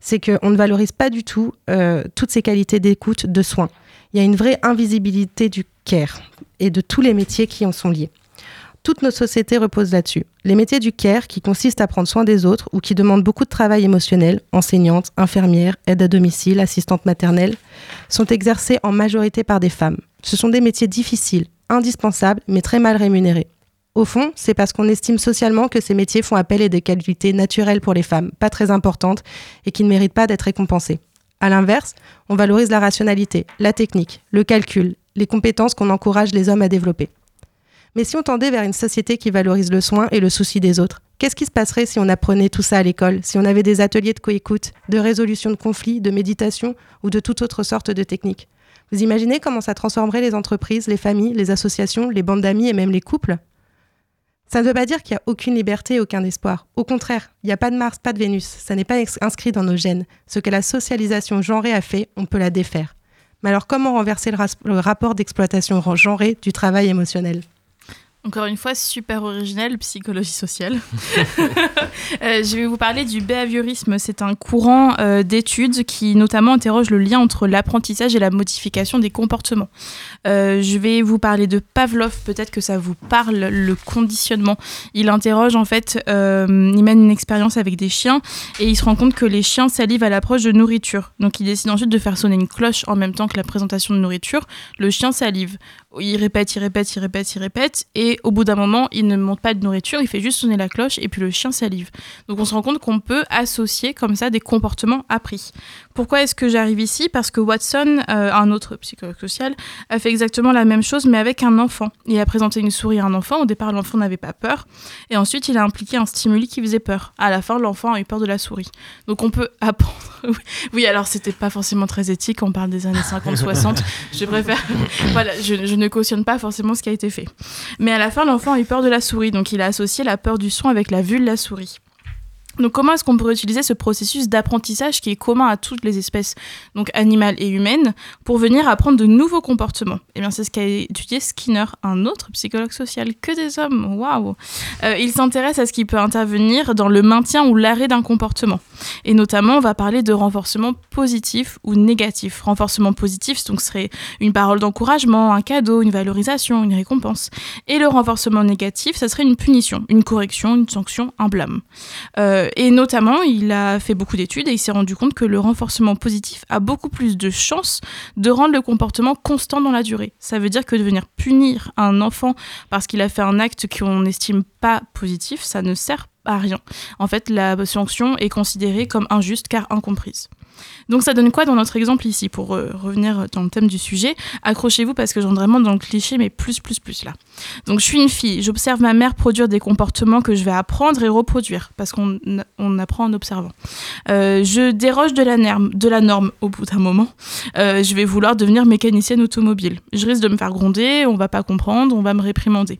c'est qu'on ne valorise pas du tout euh, toutes ces qualités d'écoute, de soins. Il y a une vraie invisibilité du care et de tous les métiers qui en sont liés. Toute notre société repose là-dessus. Les métiers du care, qui consistent à prendre soin des autres ou qui demandent beaucoup de travail émotionnel, enseignante, infirmière, aide à domicile, assistante maternelle, sont exercés en majorité par des femmes. Ce sont des métiers difficiles, indispensables, mais très mal rémunérés. Au fond, c'est parce qu'on estime socialement que ces métiers font appel à des qualités naturelles pour les femmes, pas très importantes, et qui ne méritent pas d'être récompensées. À l'inverse, on valorise la rationalité, la technique, le calcul, les compétences qu'on encourage les hommes à développer. Mais si on tendait vers une société qui valorise le soin et le souci des autres, qu'est-ce qui se passerait si on apprenait tout ça à l'école, si on avait des ateliers de coécoute, de résolution de conflits, de méditation ou de toute autre sorte de technique? Vous imaginez comment ça transformerait les entreprises, les familles, les associations, les bandes d'amis et même les couples? Ça ne veut pas dire qu'il n'y a aucune liberté aucun espoir. Au contraire, il n'y a pas de Mars, pas de Vénus. Ça n'est pas inscrit dans nos gènes. Ce que la socialisation genrée a fait, on peut la défaire. Mais alors comment renverser le, rapport d'exploitation genrée du travail émotionnel? Encore une fois, super originel, psychologie sociale. Euh, je vais vous parler du behaviorisme. C'est un courant euh, d'études qui notamment interroge le lien entre l'apprentissage et la modification des comportements. Euh, je vais vous parler de Pavlov, peut-être que ça vous parle, le conditionnement. Il interroge en fait, il mène une expérience avec des chiens et il se rend compte que les chiens salivent à l'approche de nourriture. Donc il décide ensuite de faire sonner une cloche en même temps que la présentation de nourriture. Le chien salive. Il répète, il répète, il répète, il répète et au bout d'un moment, il ne monte pas de nourriture, il fait juste sonner la cloche et puis le chien salive. Donc on se rend compte qu'on peut associer comme ça des comportements appris. Pourquoi est-ce que j'arrive ici? Parce que Watson, euh, un autre psychologue social, a fait exactement la même chose mais avec un enfant. Il a présenté une souris à un enfant, au départ l'enfant n'avait pas peur et ensuite il a impliqué un stimuli qui faisait peur. À la fin, l'enfant a eu peur de la souris. Donc on peut apprendre. oui, alors c'était pas forcément très éthique, on parle des années 50-60. je préfère. voilà, je, ne cautionne pas forcément ce qui a été fait. Mais à la fin, l'enfant a eu peur de la souris, donc il a associé la peur du son avec la vue de la souris. Donc comment est-ce qu'on pourrait utiliser ce processus d'apprentissage qui est commun à toutes les espèces, donc animales et humaines, pour venir apprendre de nouveaux comportements? Eh bien c'est ce qu'a étudié Skinner, un autre psychologue social que des hommes. Waouh Euh, Il s'intéresse à ce qui peut intervenir dans le maintien ou l'arrêt d'un comportement. Et notamment, on va parler de renforcement positif ou négatif. Renforcement positif, donc serait une parole d'encouragement, un cadeau, une valorisation, une récompense. Et le renforcement négatif, ça serait une punition, une correction, une sanction, un blâme. Euh, et notamment, il a fait beaucoup d'études et il s'est rendu compte que le renforcement positif a beaucoup plus de chances de rendre le comportement constant dans la durée. Ça veut dire que de venir punir un enfant parce qu'il a fait un acte qu'on n'estime pas positif, ça ne sert à rien. En fait, la sanction est considérée comme injuste car incomprise. Donc ça donne quoi dans notre exemple ici Pour euh, revenir dans le thème du sujet, accrochez-vous parce que j'entre vraiment dans le cliché, mais plus, plus, plus là. Donc je suis une fille, j'observe ma mère produire des comportements que je vais apprendre et reproduire, parce qu'on on apprend en observant. Euh, je déroge de la, norme, de la norme au bout d'un moment. Euh, je vais vouloir devenir mécanicienne automobile. Je risque de me faire gronder, on va pas comprendre, on va me réprimander.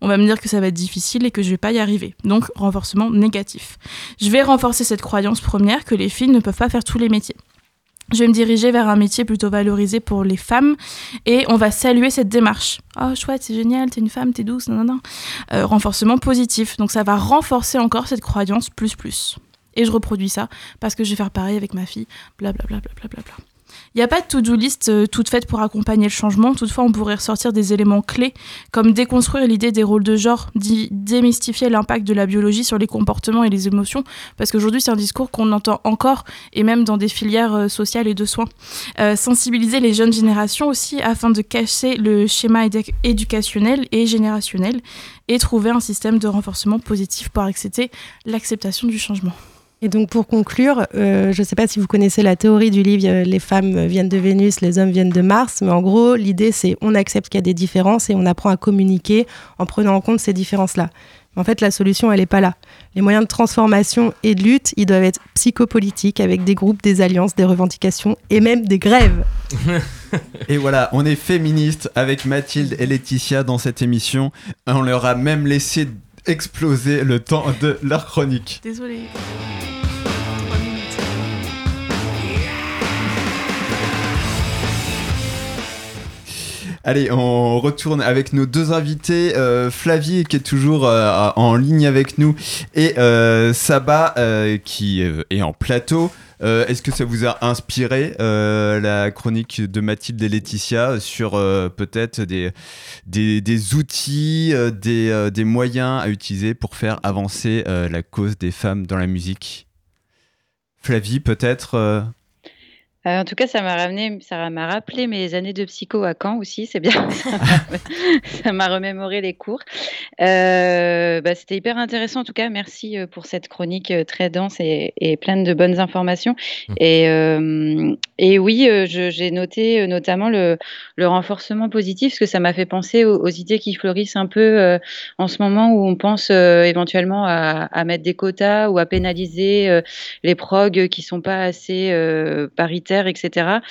On va me dire que ça va être difficile et que je vais pas y arriver. Donc renforcement négatif. Je vais renforcer cette croyance première que les filles ne peuvent pas faire tous les métiers. Je vais me diriger vers un métier plutôt valorisé pour les femmes et on va saluer cette démarche. Oh chouette, c'est génial, t'es une femme, t'es douce, non, non, non. Renforcement positif. Donc ça va renforcer encore cette croyance plus plus. Et je reproduis ça parce que je vais faire pareil avec ma fille, blablabla. Bla, bla, bla, bla. Il n'y a pas de to-do list euh, toute faite pour accompagner le changement. Toutefois, on pourrait ressortir des éléments clés comme déconstruire l'idée des rôles de genre, démystifier l'impact de la biologie sur les comportements et les émotions, parce qu'aujourd'hui, c'est un discours qu'on entend encore, et même dans des filières euh, sociales et de soins. Euh, sensibiliser les jeunes générations aussi afin de casser le schéma édu éducationnel et générationnel et trouver un système de renforcement positif pour accepter l'acceptation du changement. Et donc pour conclure, euh, je ne sais pas si vous connaissez la théorie du livre euh, Les femmes viennent de Vénus, les hommes viennent de Mars, mais en gros l'idée c'est on accepte qu'il y a des différences et on apprend à communiquer en prenant en compte ces différences-là. En fait, la solution, elle n'est pas là. Les moyens de transformation et de lutte, ils doivent être psychopolitiques avec des groupes, des alliances, des revendications et même des grèves. et voilà, on est féministes avec Mathilde et Laetitia dans cette émission. On leur a même laissé exploser le temps de leur chronique. Désolée. Allez, on retourne avec nos deux invités, euh, Flavie qui est toujours euh, en ligne avec nous et euh, Saba euh, qui est en plateau. Est-ce que ça vous a inspiré la chronique de Mathilde et Laetitia sur peut-être des, outils, des, moyens à utiliser pour faire avancer la cause des femmes dans la musique? Flavie, peut-être euh, en tout cas, ça m'a ramené, ça m'a rappelé mes années de psycho à Caen aussi, c'est bien. ça m'a remémoré les cours. Euh, bah, C'était hyper intéressant en tout cas. Merci euh, pour cette chronique très dense et, et pleine de bonnes informations. Mmh. Et, euh, et oui, j'ai noté notamment le, le, renforcement positif, parce que ça m'a fait penser aux, aux, idées qui fleurissent un peu en ce moment où on pense éventuellement à, à, mettre des quotas ou à pénaliser les progs qui sont pas assez paritaires etc.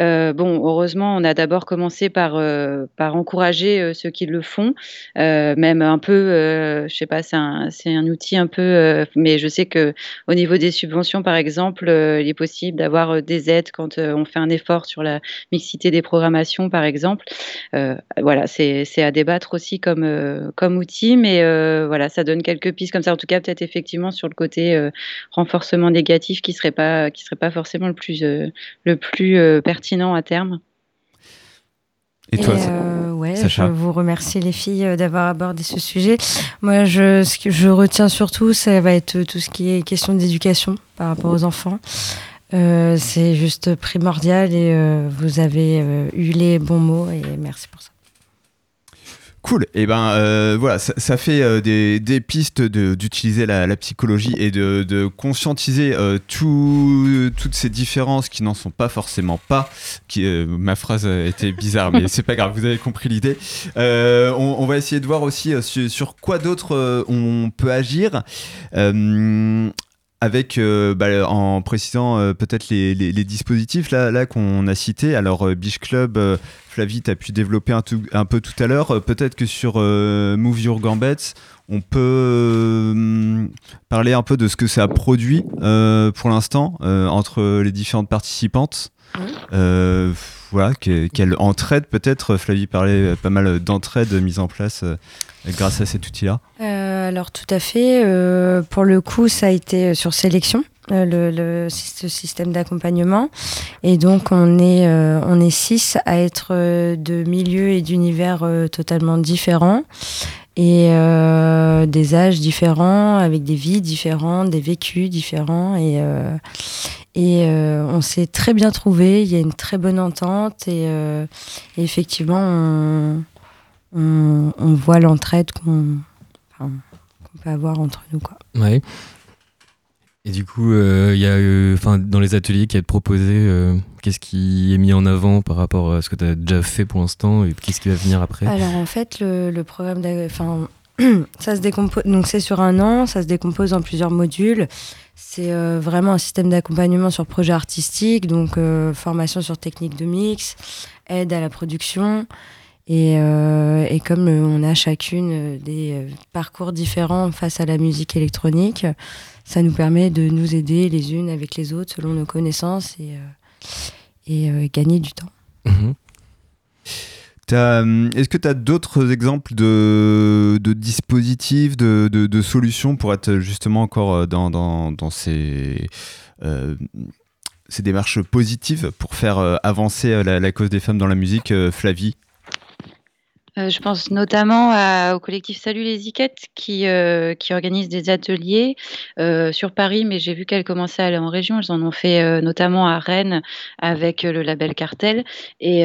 Euh, bon, heureusement, on a d'abord commencé par, euh, par encourager euh, ceux qui le font, même un peu, je sais pas, c'est un, un, outil un peu, mais je sais que au niveau des subventions, par exemple, il est possible d'avoir des aides quand on fait un effort sur la mixité des programmations, par exemple. voilà, c'est à débattre aussi comme, comme outil, mais voilà, ça donne quelques pistes comme ça. En tout cas, peut-être effectivement sur le côté renforcement négatif qui serait pas, qui serait pas forcément le plus, le plus pertinent pertinent à terme. Et toi, Et euh, ouais, Sacha Je vous remercie les filles d'avoir abordé ce sujet. Moi, je, ce que je retiens surtout, ça va être tout ce qui est question d'éducation par rapport aux enfants. Euh, c'est juste primordial et euh, vous avez euh, eu les bons mots et merci pour ça. Cool. Et ben euh, voilà, ça, fait euh, des, pistes d'utiliser la, la, psychologie et de, de conscientiser euh, tout, toutes ces différences qui n'en sont pas forcément pas. Qui, ma phrase était bizarre, mais c'est pas grave. Vous avez compris l'idée. On, va essayer de voir aussi sur, quoi d'autre on peut agir. avec bah, en précisant peut-être les, les- dispositifs là, là qu'on a cités. Alors euh, Beach Club, Flavie, tu as pu développer un, tout- un peu tout à l'heure. Euh, peut-être que sur euh, Move Your Gambets, on peut euh, parler un peu de ce que ça a produit euh, pour l'instant entre les différentes participantes. Voilà, que- quelle entraide peut-être. Flavie parlait pas mal d'entraide mise en place grâce à cet outil-là. Alors tout à fait. pour le coup, ça a été sur sélection. Euh, le, ce système d'accompagnement et donc on est euh, on est six à être euh, de milieux et d'univers totalement différents et des âges différents avec des vies différentes des vécus différents et et on s'est très bien trouvé il y a une très bonne entente et, effectivement on, on, voit l'entraide qu'on enfin, peut avoir entre nous. Quoi. Ouais. Et du coup, euh, il y a, euh, enfin, dans les ateliers qui été proposé, euh, qu'est-ce qui est mis en avant par rapport à ce que tu as déjà fait pour l'instant et qu'est-ce qui va venir après? Alors en fait, le, programme, ça se décompose. Donc c'est sur un an, ça se décompose en plusieurs modules. C'est vraiment un système d'accompagnement sur projet artistique, donc formation sur technique de mix, aide à la production. Et, et comme on a chacune des parcours différents face à la musique électronique, ça nous permet de nous aider les unes avec les autres selon nos connaissances et, euh, et euh, gagner du temps. Mhm. Hum, Est-ce que tu as d'autres exemples de, de dispositifs, de, de- solutions pour être justement encore euh, dans, dans, dans ces, euh, ces démarches positives pour faire euh, avancer euh, la, cause des femmes dans la musique, euh, Flavie? Euh, je pense notamment au collectif Salut les Iquettes qui, euh, organise des ateliers euh, sur Paris, mais j'ai vu qu'elles commençaient à aller en région. Elles en ont fait notamment à Rennes avec le label Cartel. Et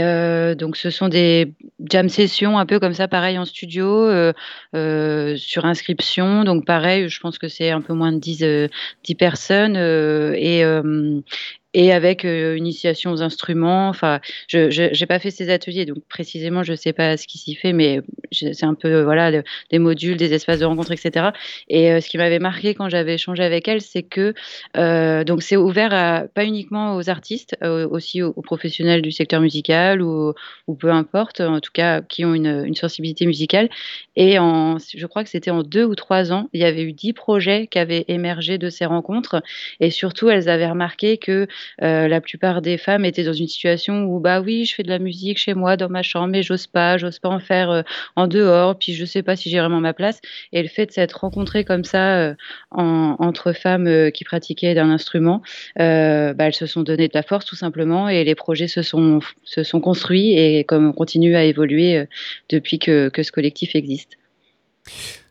donc, ce sont des jam sessions un peu comme ça, pareil en studio, sur inscription. Donc, pareil, je pense que c'est un peu moins de 10, euh, 10 personnes. et, et avec euh, initiation aux instruments. Enfin, je n'ai pas fait ces ateliers, donc précisément, je ne sais pas ce qui s'y fait, mais c'est un peu voilà des modules, des espaces de rencontre, etc. Et euh, ce qui m'avait marqué quand j'avais échangé avec elle, c'est que euh, donc c'est ouvert à, pas uniquement aux artistes, euh, aussi aux, professionnels du secteur musical ou, peu importe, en tout cas qui ont une, sensibilité musicale. Et je crois que c'était en deux ou trois ans, il y avait eu dix projets qui avaient émergé de ces rencontres. Et surtout, elles avaient remarqué que euh, la plupart des femmes étaient dans une situation où, bah oui, je fais de la musique chez moi, dans ma chambre, mais j'ose pas, j'ose pas en faire euh, en dehors, puis je sais pas si j'ai vraiment ma place. Et le fait de s'être rencontrées comme ça euh, en- entre femmes qui pratiquaient d'un instrument, bah, elles se sont donné de la force tout simplement et les projets se sont, se sont construits et comme continuent à évoluer depuis que, que ce collectif existe.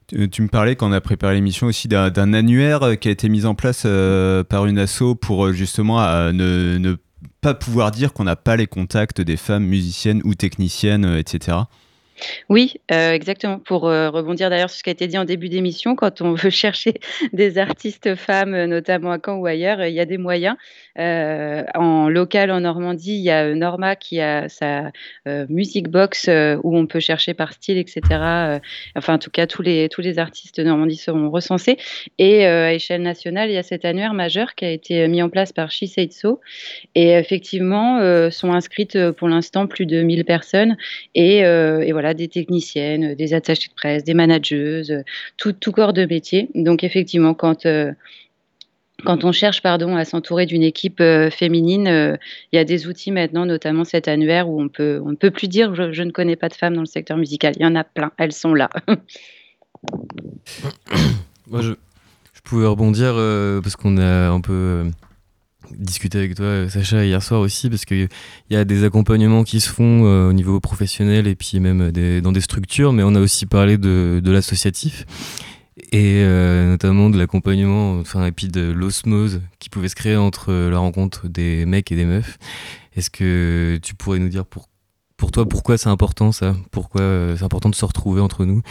Tu tu me parlais quand on a préparé l'émission aussi d'un annuaire euh, qui a été mis en place euh, par une asso pour euh, justement euh, ne, pas pouvoir dire qu'on n'a pas les contacts des femmes musiciennes ou techniciennes, euh, etc. Oui, euh, exactement. Pour euh, rebondir d'ailleurs sur ce qui a été dit en début d'émission, quand on veut chercher des artistes femmes, euh, notamment à Caen ou ailleurs, il y a des moyens. En local en Normandie, il y a Norma qui a sa music box où on peut chercher par style, etc. Enfin, en tout cas, tous les, tous les artistes de Normandie seront recensés. Et à échelle nationale, il y a cet annuaire majeur qui a été mis en place par She. Et effectivement, sont inscrites pour l'instant plus de 1000 personnes. Et, euh, et voilà, des techniciennes, des attachées de presse, des manageuses, euh, tout, tout corps de métier. Donc effectivement, quand... euh, quand on cherche pardon, à s'entourer d'une équipe euh, féminine, euh, il y a des outils maintenant, notamment cet annuaire où on, peut, on ne peut plus dire je, ne connais pas de femmes dans le secteur musical. Il y en a plein, elles sont là. Moi, je, je pouvais rebondir euh, parce qu'on a un peu discuté avec toi, Sacha, hier soir aussi, parce qu'il y a des accompagnements qui se font euh, au niveau professionnel et puis même dans des structures, mais on a aussi parlé de, de l'associatif et euh, notamment de l'accompagnement, enfin, et puis de l'osmose qui pouvait se créer entre euh, la rencontre des mecs et des meufs. Est-ce que tu pourrais nous dire pour, pour toi pourquoi c'est important ça? Pourquoi euh, c'est important de se retrouver entre nous?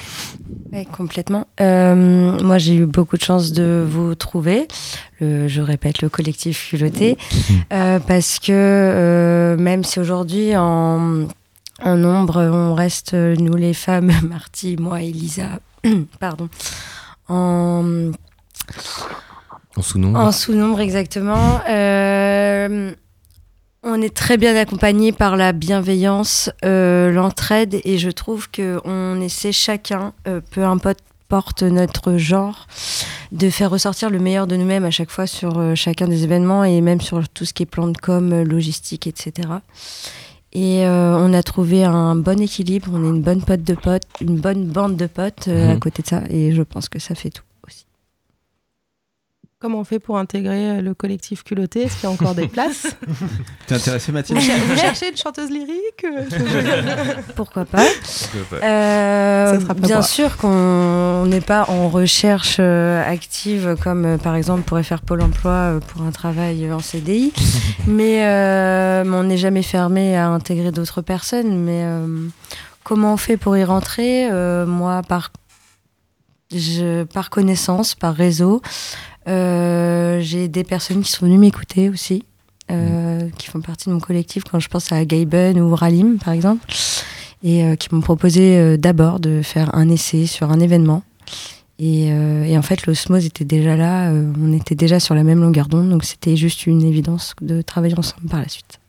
Ouais, complètement. Euh, moi, j'ai eu beaucoup de chance de vous trouver. Le, je répète, le collectif culotté. Euh, parce que même si aujourd'hui, en, en nombre, on reste, nous les femmes, Marty, moi et Lisa, pardon, en, En sous-nombre En sous-nombre, exactement. On est très bien accompagné par la bienveillance, euh, l'entraide, et je trouve qu'on essaie chacun, euh, peu importe notre genre, de faire ressortir le meilleur de nous-mêmes à chaque fois sur euh, chacun des événements et même sur tout ce qui est plan de com, logistique, etc. Et euh, on a trouvé un bon équilibre, on est une bonne pote de potes, une bonne bande de potes euh, à Mhm. côté de ça, et je pense que ça fait tout. Comment on fait pour intégrer euh, le collectif culotté Est-ce qu'il y a encore des places T'es intéressé, Mathilde vous, cher- vous cherchez une chanteuse lyrique euh, Pourquoi pas. Euh, Ça sera pas Bien sûr qu'on n'est pas en recherche active comme par exemple pourrait faire Pôle Emploi pour un travail en CDI, mais, euh, on n'est jamais fermé à intégrer d'autres personnes. Mais euh, comment on fait pour y rentrer? Euh, Moi, par, je, par connaissance, par réseau, euh, j'ai des personnes qui sont venues m'écouter aussi. euh, qui font partie de mon collectif quand je pense à Gaben ou Ralim par exemple et euh, qui m'ont proposé d'abord de faire un essai sur un événement. Et, et en fait, l'osmose était déjà là, on était déjà sur la même longueur d'onde, donc c'était juste une évidence de travailler ensemble par la suite.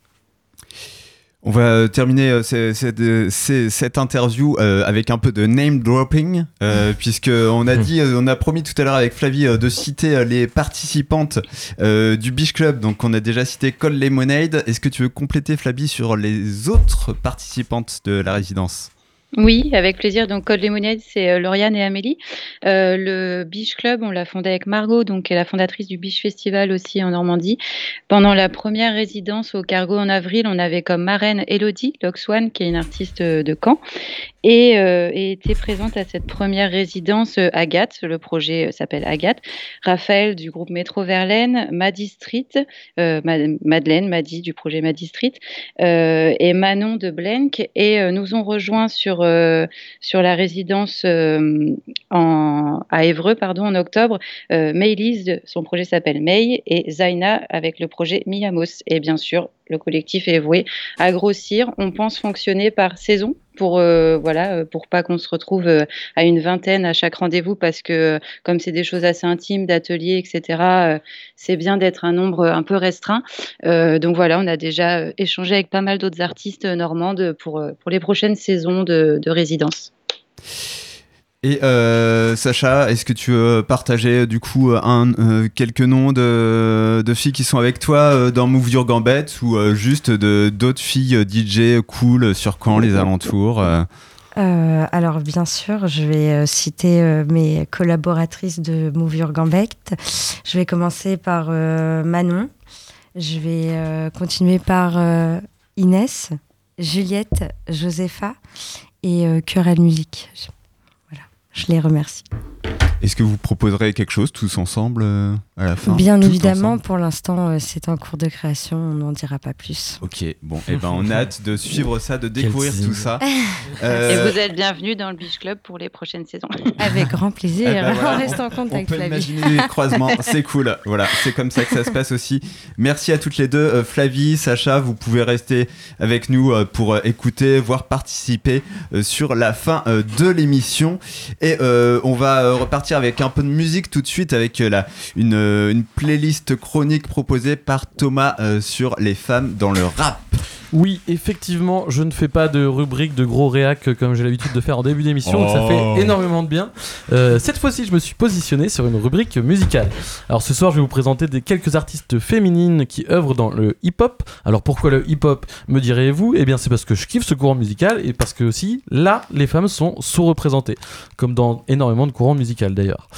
On va euh, terminer euh, ce- cette, ce- cette interview euh, avec un peu de name dropping, euh, puisque on a dit, on a promis tout à l'heure avec Flavie de citer les participantes du Beach Club. Donc on a déjà cité Cole Lemonade. Est-ce que tu veux compléter Flavie sur les autres participantes de la résidence? Oui, avec plaisir. Donc, Code Lemonade, c'est euh, Lauriane et Amélie. Euh, le Beach Club, on l'a fondé avec Margot, donc, qui est la fondatrice du Beach Festival aussi en Normandie. Pendant la première résidence au Cargo en avril, on avait comme marraine Elodie Loxwan, qui est une artiste euh, de Caen, et, euh, et était présente à cette première résidence euh, Agathe. Le projet euh, s'appelle Agathe. Raphaël du groupe Métro Verlaine, Maddy Street, euh, Ma- Madeleine, Maddy du projet Maddy Street, et Manon de Blenk. Et nous ont rejoint sur, sur la résidence en, à Évreux pardon, en octobre, Maylise, son projet s'appelle May, et Zaina avec le projet Miyamos. Et bien sûr, le collectif est voué à grossir. On pense fonctionner par saison pour euh, voilà euh, pour pas qu'on se retrouve euh, à une vingtaine à chaque rendez-vous parce que euh, comme c'est des choses assez intimes d'ateliers etc c'est bien d'être un nombre un peu restreint donc voilà on a déjà échangé avec pas mal d'autres artistes normandes pour pour les prochaines saisons de résidence Et euh, Sacha, est-ce que tu veux partager du coup un, euh, quelques noms de, de filles qui sont avec toi euh, dans Move Your Gambette ou euh, juste d'autres filles euh, DJ cool sur Caen, les alentours euh? Euh, alors bien sûr, je vais euh, citer euh, mes collaboratrices de Move Your Gambect. Je vais commencer par euh, Manon. Je vais euh, continuer par euh, Inès, Juliette, Josepha et euh, Querelle Musique. Je- les remercie. Est-ce que vous proposerez quelque chose tous ensemble euh, à la fin? Bien évidemment, ensemble? pour l'instant, euh, c'est en cours de création, on n'en dira pas plus. Ok, bon, et ben on a hâte de suivre ça, de découvrir tout ça. Euh, et vous êtes bienvenus dans le Beach Club pour les prochaines saisons Avec grand plaisir, Eh ben voilà, on reste en On contact, peut Flavie. imaginer des croisements, c'est cool. Voilà, c'est comme ça que ça se passe aussi. Merci à toutes les deux. Euh, Flavie, Sacha, vous pouvez rester avec nous euh, pour euh, écouter, voire participer euh, sur la fin euh, de l'émission. Et euh, on va euh, repartir avec un peu de musique tout de suite avec euh, la, une, euh, une playlist chronique proposée par Thomas euh, sur les femmes dans le rap. Oui, effectivement, je ne fais pas de rubrique de gros réac comme j'ai l'habitude de faire en début d'émission, donc ça Oh. fait énormément de bien. Euh, cette fois-ci, je me suis positionné sur une rubrique musicale. Alors ce soir, je vais vous présenter des quelques artistes féminines qui œuvrent dans le hip-hop. Alors pourquoi le hip-hop, me direz-vous? Eh bien, c'est parce que je kiffe ce courant musical et parce que aussi, là, les femmes sont sous-représentées, comme dans énormément de courants musicaux d'ailleurs.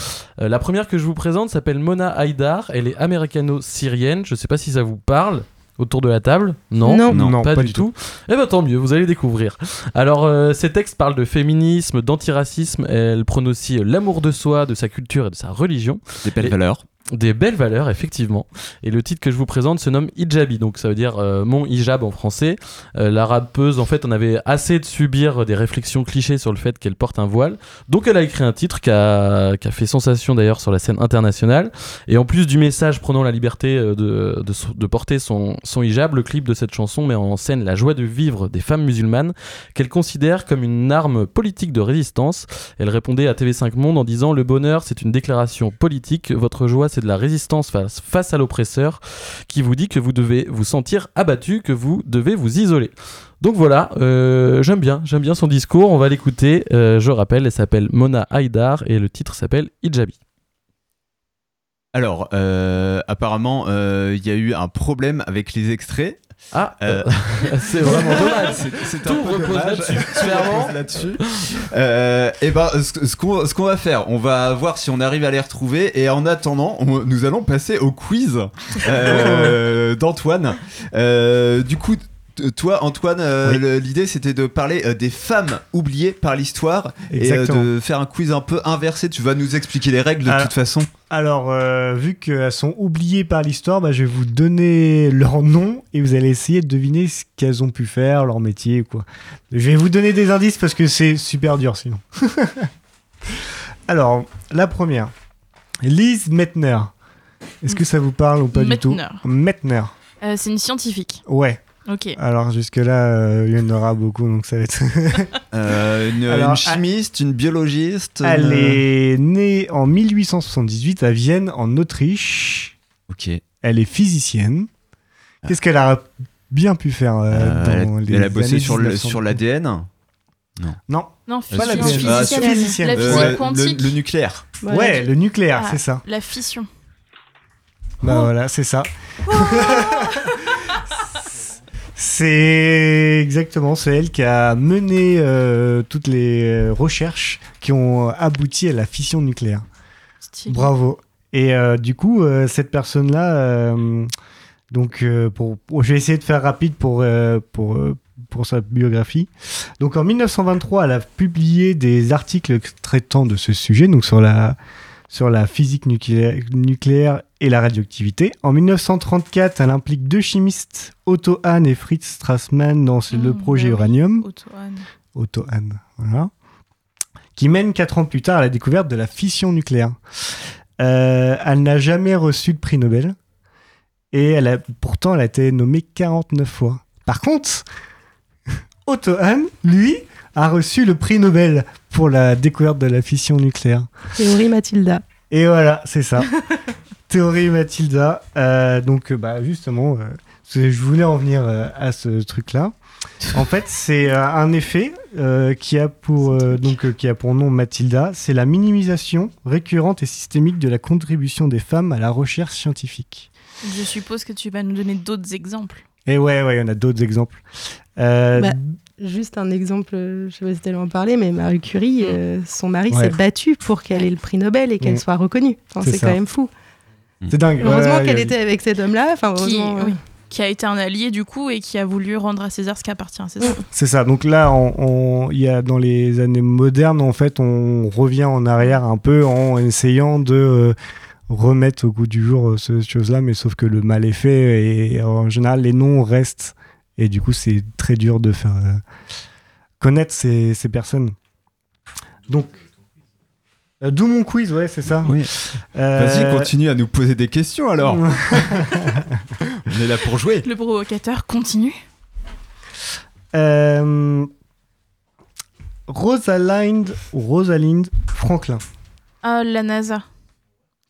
Euh, la première que je vous présente s'appelle Mona Haïdar, elle est américano-syrienne, je sais pas si ça vous parle. Autour de la table Non, Non. Non, pas, du tout. Eh ben tant mieux, vous allez découvrir. Alors, euh, ces textes parlent de féminisme, d'antiracisme. Elle prône aussi l'amour de soi, de sa culture et de sa religion. Des belles Et- valeurs. Des belles valeurs, effectivement. Et le titre que je vous présente se nomme Hijabi, donc ça veut dire euh, mon hijab en français. Euh, la rappeuse, en fait, en avait assez de subir des réflexions clichés sur le fait qu'elle porte un voile. Donc elle a écrit un titre qui a, qui a fait sensation d'ailleurs sur la scène internationale. Et en plus du message prenant la liberté euh, de, de, porter son, son hijab, le clip de cette chanson met en scène la joie de vivre des femmes musulmanes qu'elle considère comme une arme politique de résistance. Elle répondait à TV5 Monde en disant Le bonheur, c'est une déclaration politique. Votre joie, c'est de la résistance face, à l'oppresseur qui vous dit que vous devez vous sentir abattu, que vous devez vous isoler. Donc voilà, euh, j'aime bien, j'aime bien son discours, on va l'écouter. Euh, je rappelle, elle s'appelle Mona Haïdar et le titre s'appelle Hijabi. Alors, euh, apparemment, il y a eu un problème avec les extraits. Ah, Euh, c'est vraiment dommage. C'est- Tout peu repose là-dessus, clairement. là-dessus. Euh, et ben, ce, ce qu'on ce qu'on va faire, on va voir si on arrive à les retrouver. Et en attendant, on- nous allons passer au quiz euh, d'Antoine. Euh, du coup. Toi, Antoine, euh, Oui. l'idée c'était de parler euh, des femmes oubliées par l'histoire et euh, de faire un quiz un peu inversé. Tu vas nous expliquer les règles de Ah. toute façon. Alors, euh, vu qu'elles sont oubliées par l'histoire, bah, je vais vous donner leur nom et vous allez essayer de deviner ce qu'elles ont pu faire, leur métier, quoi. Je vais vous donner des indices parce que c'est super dur sinon. Alors, la première, Lise Mettner. Est-ce que ça vous parle ou pas du tout Mettner. Mettner. Euh, c'est une scientifique. Ouais. Ok. Alors jusque-là, euh, il y en aura beaucoup, donc ça va être... Euh, une, Alors, une chimiste, une biologiste. Elle une- est née en 1878 à Vienne, en Autriche. Ok. Elle est physicienne. Qu'est-ce qu'elle a bien pu faire euh, Euh, dans elle, a, les elle a bossé sur le- 1900? sur l'ADN Non. Non. Non, Pas la physicienne. Ah, physicienne. La Euh, physique le- quantique. le, nucléaire. Ouais, le nucléaire, Ah, c'est ça. La fission. Bah voilà, c'est ça. c'est exactement, c'est elle qui a mené euh, toutes les euh, recherches qui ont abouti à la fission nucléaire. Stylé. Bravo. Et euh, du coup, euh, cette personne-là, donc pour, pour- je vais essayer de faire rapide pour pour pour sa biographie. Donc en 1923, elle a publié des articles traitant de ce sujet, donc sur la sur la physique nucléaire, et la radioactivité. En 1934, elle implique deux chimistes, Otto Hahn et Fritz Strassmann, dans le Mmh, projet bah oui, uranium. Otto Hahn. Otto Hahn, voilà. Qui mène quatre ans plus tard à la découverte de la fission nucléaire. Euh, elle n'a jamais reçu de prix Nobel. Et elle a, pourtant, elle a été nommée 49 fois. Par contre, Otto Hahn, lui, a reçu le prix Nobel pour la découverte de la fission nucléaire. Théorie Mathilda. Et voilà, c'est ça. Théorie Mathilda. Euh, donc, euh, bah, justement, euh, je voulais en venir euh, à ce truc-là. En fait, c'est euh, un effet euh, qui, a pour, euh, donc, euh, qui a pour nom Mathilda. C'est la minimisation récurrente et systémique de la contribution des femmes à la recherche scientifique. Je suppose que tu vas nous donner d'autres exemples. Et ouais, ouais, il y en a d'autres exemples. Euh, Bah, juste un exemple, je sais pas si tu en parler, mais Marie Curie, euh, son mari Ouais. s'est battu pour qu'elle ait le prix Nobel et qu'elle Mm. soit reconnue. Enfin, C'est quand même fou. c'est dingue. Heureusement Ouais, qu'elle était avec cet homme-là. Enfin, Qui, heureusement, euh, oui, qui a été un allié du coup et qui a voulu rendre à César ce qui appartient à César. C'est ça. Donc là, on, y a dans les années modernes, en fait, on revient en arrière un peu en essayant de euh, remettre au goût du jour euh, ce chose-là, mais sauf que le mal est fait et en général, les noms restent. Et du coup, c'est très dur de faire euh, connaître ces, ces personnes. Donc, euh, d'où mon quiz, ouais, c'est ça. Oui. Euh, Vas-y, continue à nous poser des questions alors. On est là pour jouer. Le provocateur continue. Euh, Rosalind ou Rosalind Franklin. Ah, la NASA.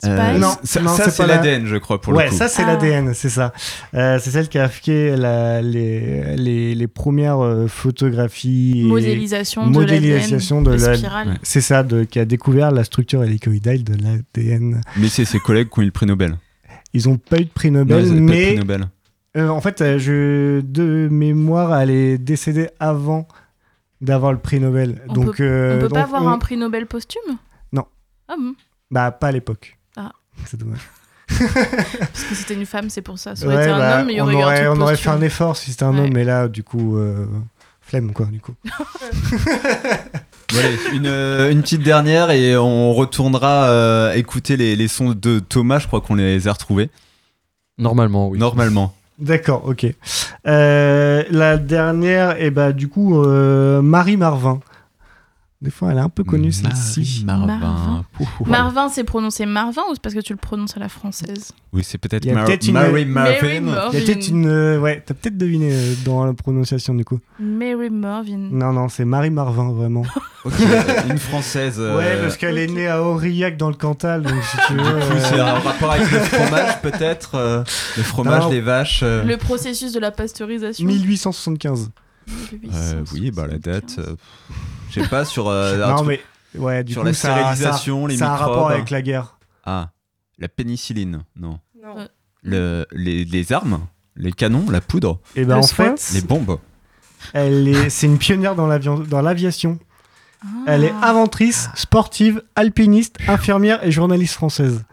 C'est Euh, Non, ça, non, ça, c'est c'est pas la- l'ADN, je crois, pour ouais, le coup. ça c'est Ah. l'ADN, c'est ça. Euh, c'est celle qui a fait la- les, les, les premières euh, photographies. et Modélisation de modélisation de l'ADN, de la- spirale. Ouais. C'est ça, de, qui a découvert la structure hélicoïdale de l'ADN. Mais c'est ses collègues qui ont eu le prix Nobel. Ils n'ont pas eu de prix Nobel, mais prix Nobel. euh, en fait, je, de mémoire, elle est décédée avant d'avoir le prix Nobel. On donc, peut, euh, on peut pas avoir on- un prix Nobel posthume? Non. Ah bon? Bah, pas à l'époque. C'est dommage. Parce que c'était une femme, c'est pour ça. Ça aurait Ouais, été un bah, homme, il y on aurait eu un aurait, truc on aurait fait un effort si c'était un Ouais. homme, mais là, du coup, euh, flemme, quoi, du coup. Bon, allez, une, euh, une petite dernière et on retournera euh, écouter les, les sons de Thomas. Je crois qu'on les a retrouvés. Normalement, oui. Normalement. D'accord, ok. Euh, la dernière, et bah, du coup, euh, Marie Marvin. Des fois, elle est un peu connue celle-ci. Marvin. Marvin, c'est prononcé Marvin ou c'est parce que tu le prononces à la française Oui, c'est peut-être Il y a Mar- peut-être une... Mary Mary Marvin. Marvin. Il y a peut-être une... euh, Ouais, t'as peut-être deviné euh, dans la prononciation du coup. Mary Marvin. Non, non, c'est Marie Marvin, vraiment. Ok, une française. euh, Ouais, parce qu'elle est née à Aurillac dans le Cantal, donc si tu veux... Du coup, c'est euh, un rapport avec le fromage, peut-être euh, Le fromage, Non. les vaches. euh, Le processus de la pasteurisation. 1875. Euh, oui, bah la date. euh, Je sais pas, sur. euh, non, truc- mais... Ouais, du sur coup, la stérilisation, ça, les ça a un rapport avec la guerre. Ah, la pénicilline, non. Le, les, les armes, les canons, la poudre. Et ben Le en soin. fait, Les bombes. elle est, c'est une pionnière dans l'avion, dans l'aviation. Ah. Elle est inventrice, sportive, alpiniste, infirmière et journaliste française.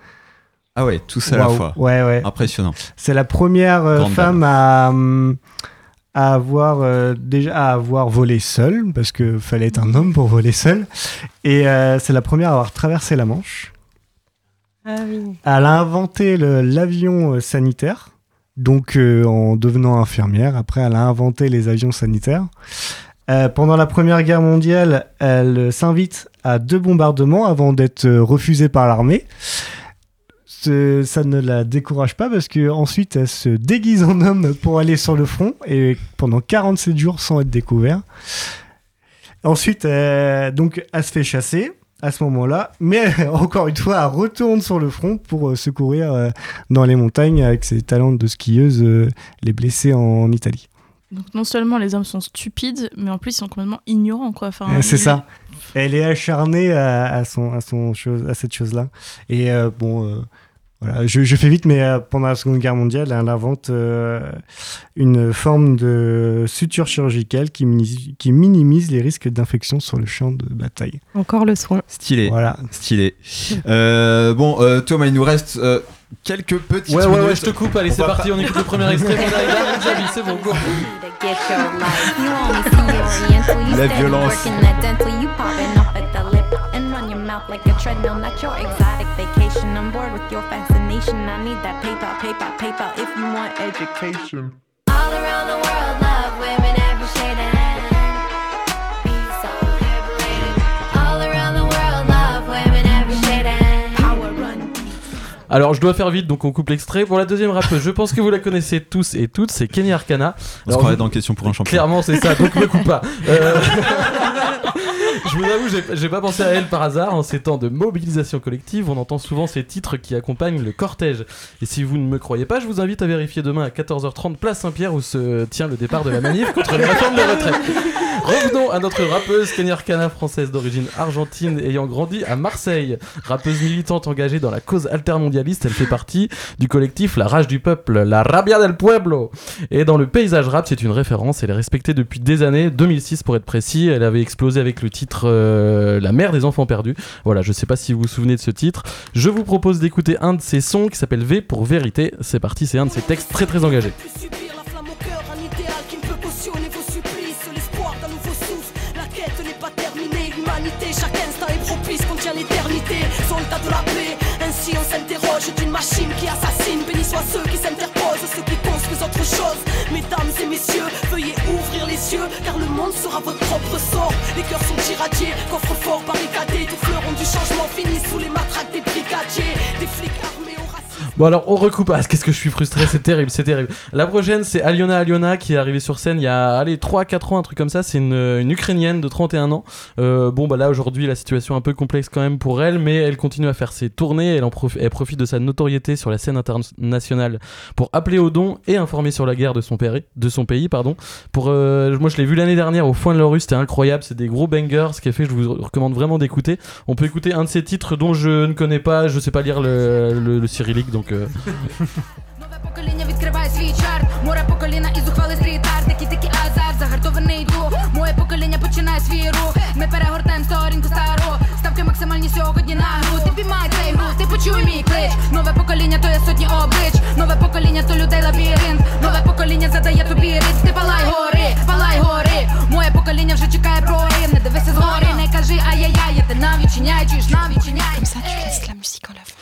Ah ouais, tout ça à la fois. Ouais, ouais. Impressionnant. C'est la première euh, femme à, hum, à avoir euh, déjà à avoir volé seule, parce que fallait être un homme pour voler seul. Et euh, c'est la première à avoir traversé la Manche. Ah oui. Elle a inventé l'avion euh, sanitaire, donc en devenant infirmière. Après, elle a inventé les avions sanitaires. Pendant la Première Guerre mondiale, elle s'invite à deux bombardements avant d'être refusée par l'armée. Ce- ça ne la décourage pas parce que ensuite elle se déguise en homme pour aller sur le front et pendant 47 jours sans être découvert. Ensuite, euh, donc, elle se fait chasser à ce moment-là, mais encore une fois, elle retourne sur le front pour euh, secourir euh, dans les montagnes avec ses talents de skieuse euh, les blessés en Italie. Donc non seulement les hommes sont stupides, mais en plus ils sont complètement ignorants quoi. Enfin, Euh, c'est ça. Elle est acharnée à, à son, à, son chose, à cette chose-là. Et euh, bon, euh, voilà, je, je fais vite, mais euh, pendant la Seconde Guerre mondiale, elle invente euh, une forme de suture chirurgicale qui, mini- qui minimise les risques d'infection sur le champ de bataille. Encore le soin. Stylé. Voilà. Stylé. Euh, bon, euh, Thomas, il nous reste euh, quelques petites Ouais, ouais, minutes. ouais, je te coupe. Allez, On c'est parti. pas- On écoute le premier extrait. C'est bon, go. La violence. Like a treadmill, not your exotic vacation. I'm bored with your fascination. I need that paper, paper, paper if you want education. All around the world, love women every shade and be so liberated. All around the world, love women every shade and power run. Alors, je dois faire vite, donc on coupe l'extrait. Pour la deuxième rappeuse, je pense que vous la connaissez tous et toutes, c'est Kenny Arcana. On se Alors, croirait je- dans Question pour un champion. Clairement, c'est ça, donc ne coupe pas. Euh, Je vous avoue, j'ai- pas pensé à elle par hasard. En ces temps de mobilisation collective, on entend souvent ces titres qui accompagnent le cortège. Et si vous ne me croyez pas, je vous invite à vérifier demain à 14h30 place Saint-Pierre où se tient le départ de la manif contre les réformes de retraite. Revenons à notre rappeuse Kenya Arcana, française d'origine argentine, ayant grandi à Marseille. Rappeuse militante engagée dans la cause altermondialiste, elle fait partie du collectif La Rage du Peuple, La Rabia del Pueblo. Et dans le paysage rap, c'est une référence, elle est respectée depuis des années, 2006 pour être précis. Elle avait explosé avec le titre euh, La mère des enfants perdus. Voilà, je sais pas si vous vous souvenez de ce titre. Je vous propose d'écouter un de ses sons qui s'appelle V pour vérité. C'est parti, c'est un de ses textes très très engagés. de la paix, ainsi on s'interroge d'une machine qui assassine. Béni soient ceux qui s'interposent, ceux qui construisent autre chose. Mesdames et messieurs, veuillez ouvrir car le monde sera votre propre sort. Les cœurs sont irradiés, coffres forts barricadés. Tous fleurons du changement finissent sous les matraques des brigadiers. Des flics. Bon alors on recoupe, ah, qu'est-ce que je suis frustré, c'est terrible, c'est terrible. La prochaine c'est Aliona Aliona qui est arrivée sur scène il y a allez 3-4 ans, un truc comme ça, c'est une, Ukrainienne de 31 ans. Euh, bon bah là aujourd'hui la situation est un peu complexe quand même pour elle, mais elle continue à faire ses tournées, elle, en profi- elle profite de sa notoriété sur la scène internationale pour appeler au don et informer sur la guerre de son, pays. Pardon. Pour, euh, moi je l'ai vu l'année dernière au Foin de la Rue, c'était incroyable, c'est des gros bangers, ce a fait je vous recommande vraiment d'écouter. On peut écouter un de ses titres dont je ne connais pas, je sais pas lire le, le- le cyrillique donc... euh, Покоління відкриває свій чарт. Море покоління і зухвали стріт-арт Такий такий азарт, загартований дух. Моє покоління починає свій рух. Ми перегортаємо сторінку стару. Ставки максимальні сьогодні на гру. Ти піймай цей гру, ти почуй мій клич. Нове покоління то є сотні облич. Нове покоління то людей лабіринт. Нове покоління задає тобі ритм Ти палай гори, палай гори. Моє покоління вже чекає прорив Не дивися згори, не кажи ай-яй-яй Я ти чуєш Comme ça, tu laisses la musique en la fin.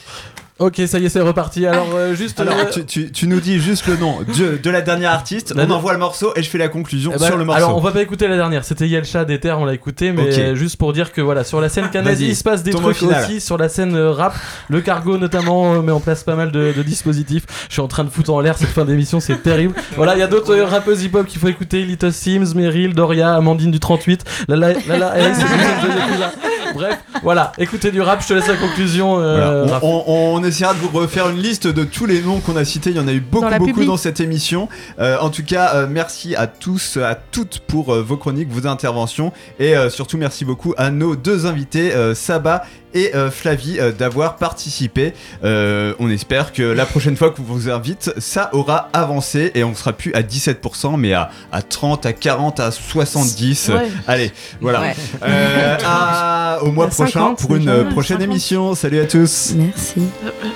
Ok, ça y est, c'est reparti. Alors, euh, juste. Alors, euh, tu, tu- tu nous dis juste le nom de, de la dernière artiste, La on envoie le morceau et je fais la conclusion Eh ben, sur le morceau. Alors, on va pas écouter la dernière. C'était Yelcha des Terres, on l'a écouté, mais euh, juste pour dire que voilà, sur la scène Vas-y, il se passe des trucs aussi. Sur la scène euh, rap, le cargo notamment euh, met en place pas mal de, de dispositifs. Je suis en train de foutre en l'air cette fin d'émission, c'est terrible. Voilà, il y a d'autres euh, rappeuses hip-hop qu'il faut écouter Little Sims, Meryl, Doria, Amandine du 38, Lala, Lala, Alex, et Jason Yakuza. Bref, voilà, écoutez du rap, je te laisse la conclusion. euh, Voilà, on, on- on essaiera de vous refaire une liste de tous les noms qu'on a cités. Il y en a eu beaucoup, Dans beaucoup dans cette émission. Euh, en tout cas, euh, merci à tous, à toutes pour euh, vos chroniques, vos interventions. Et euh, surtout, merci beaucoup à nos deux invités, euh, Saba et euh, Flavie, euh, d'avoir participé. Euh, on espère que la prochaine fois qu'on vous invite, ça aura avancé et on sera plus à 17%, mais à, à 30, à 40, à 70. Ouais. Allez, voilà. Ouais. Euh, à- au mois prochain 50 pour une euh, prochaine émission. Salut à tous. Merci. Euh, euh,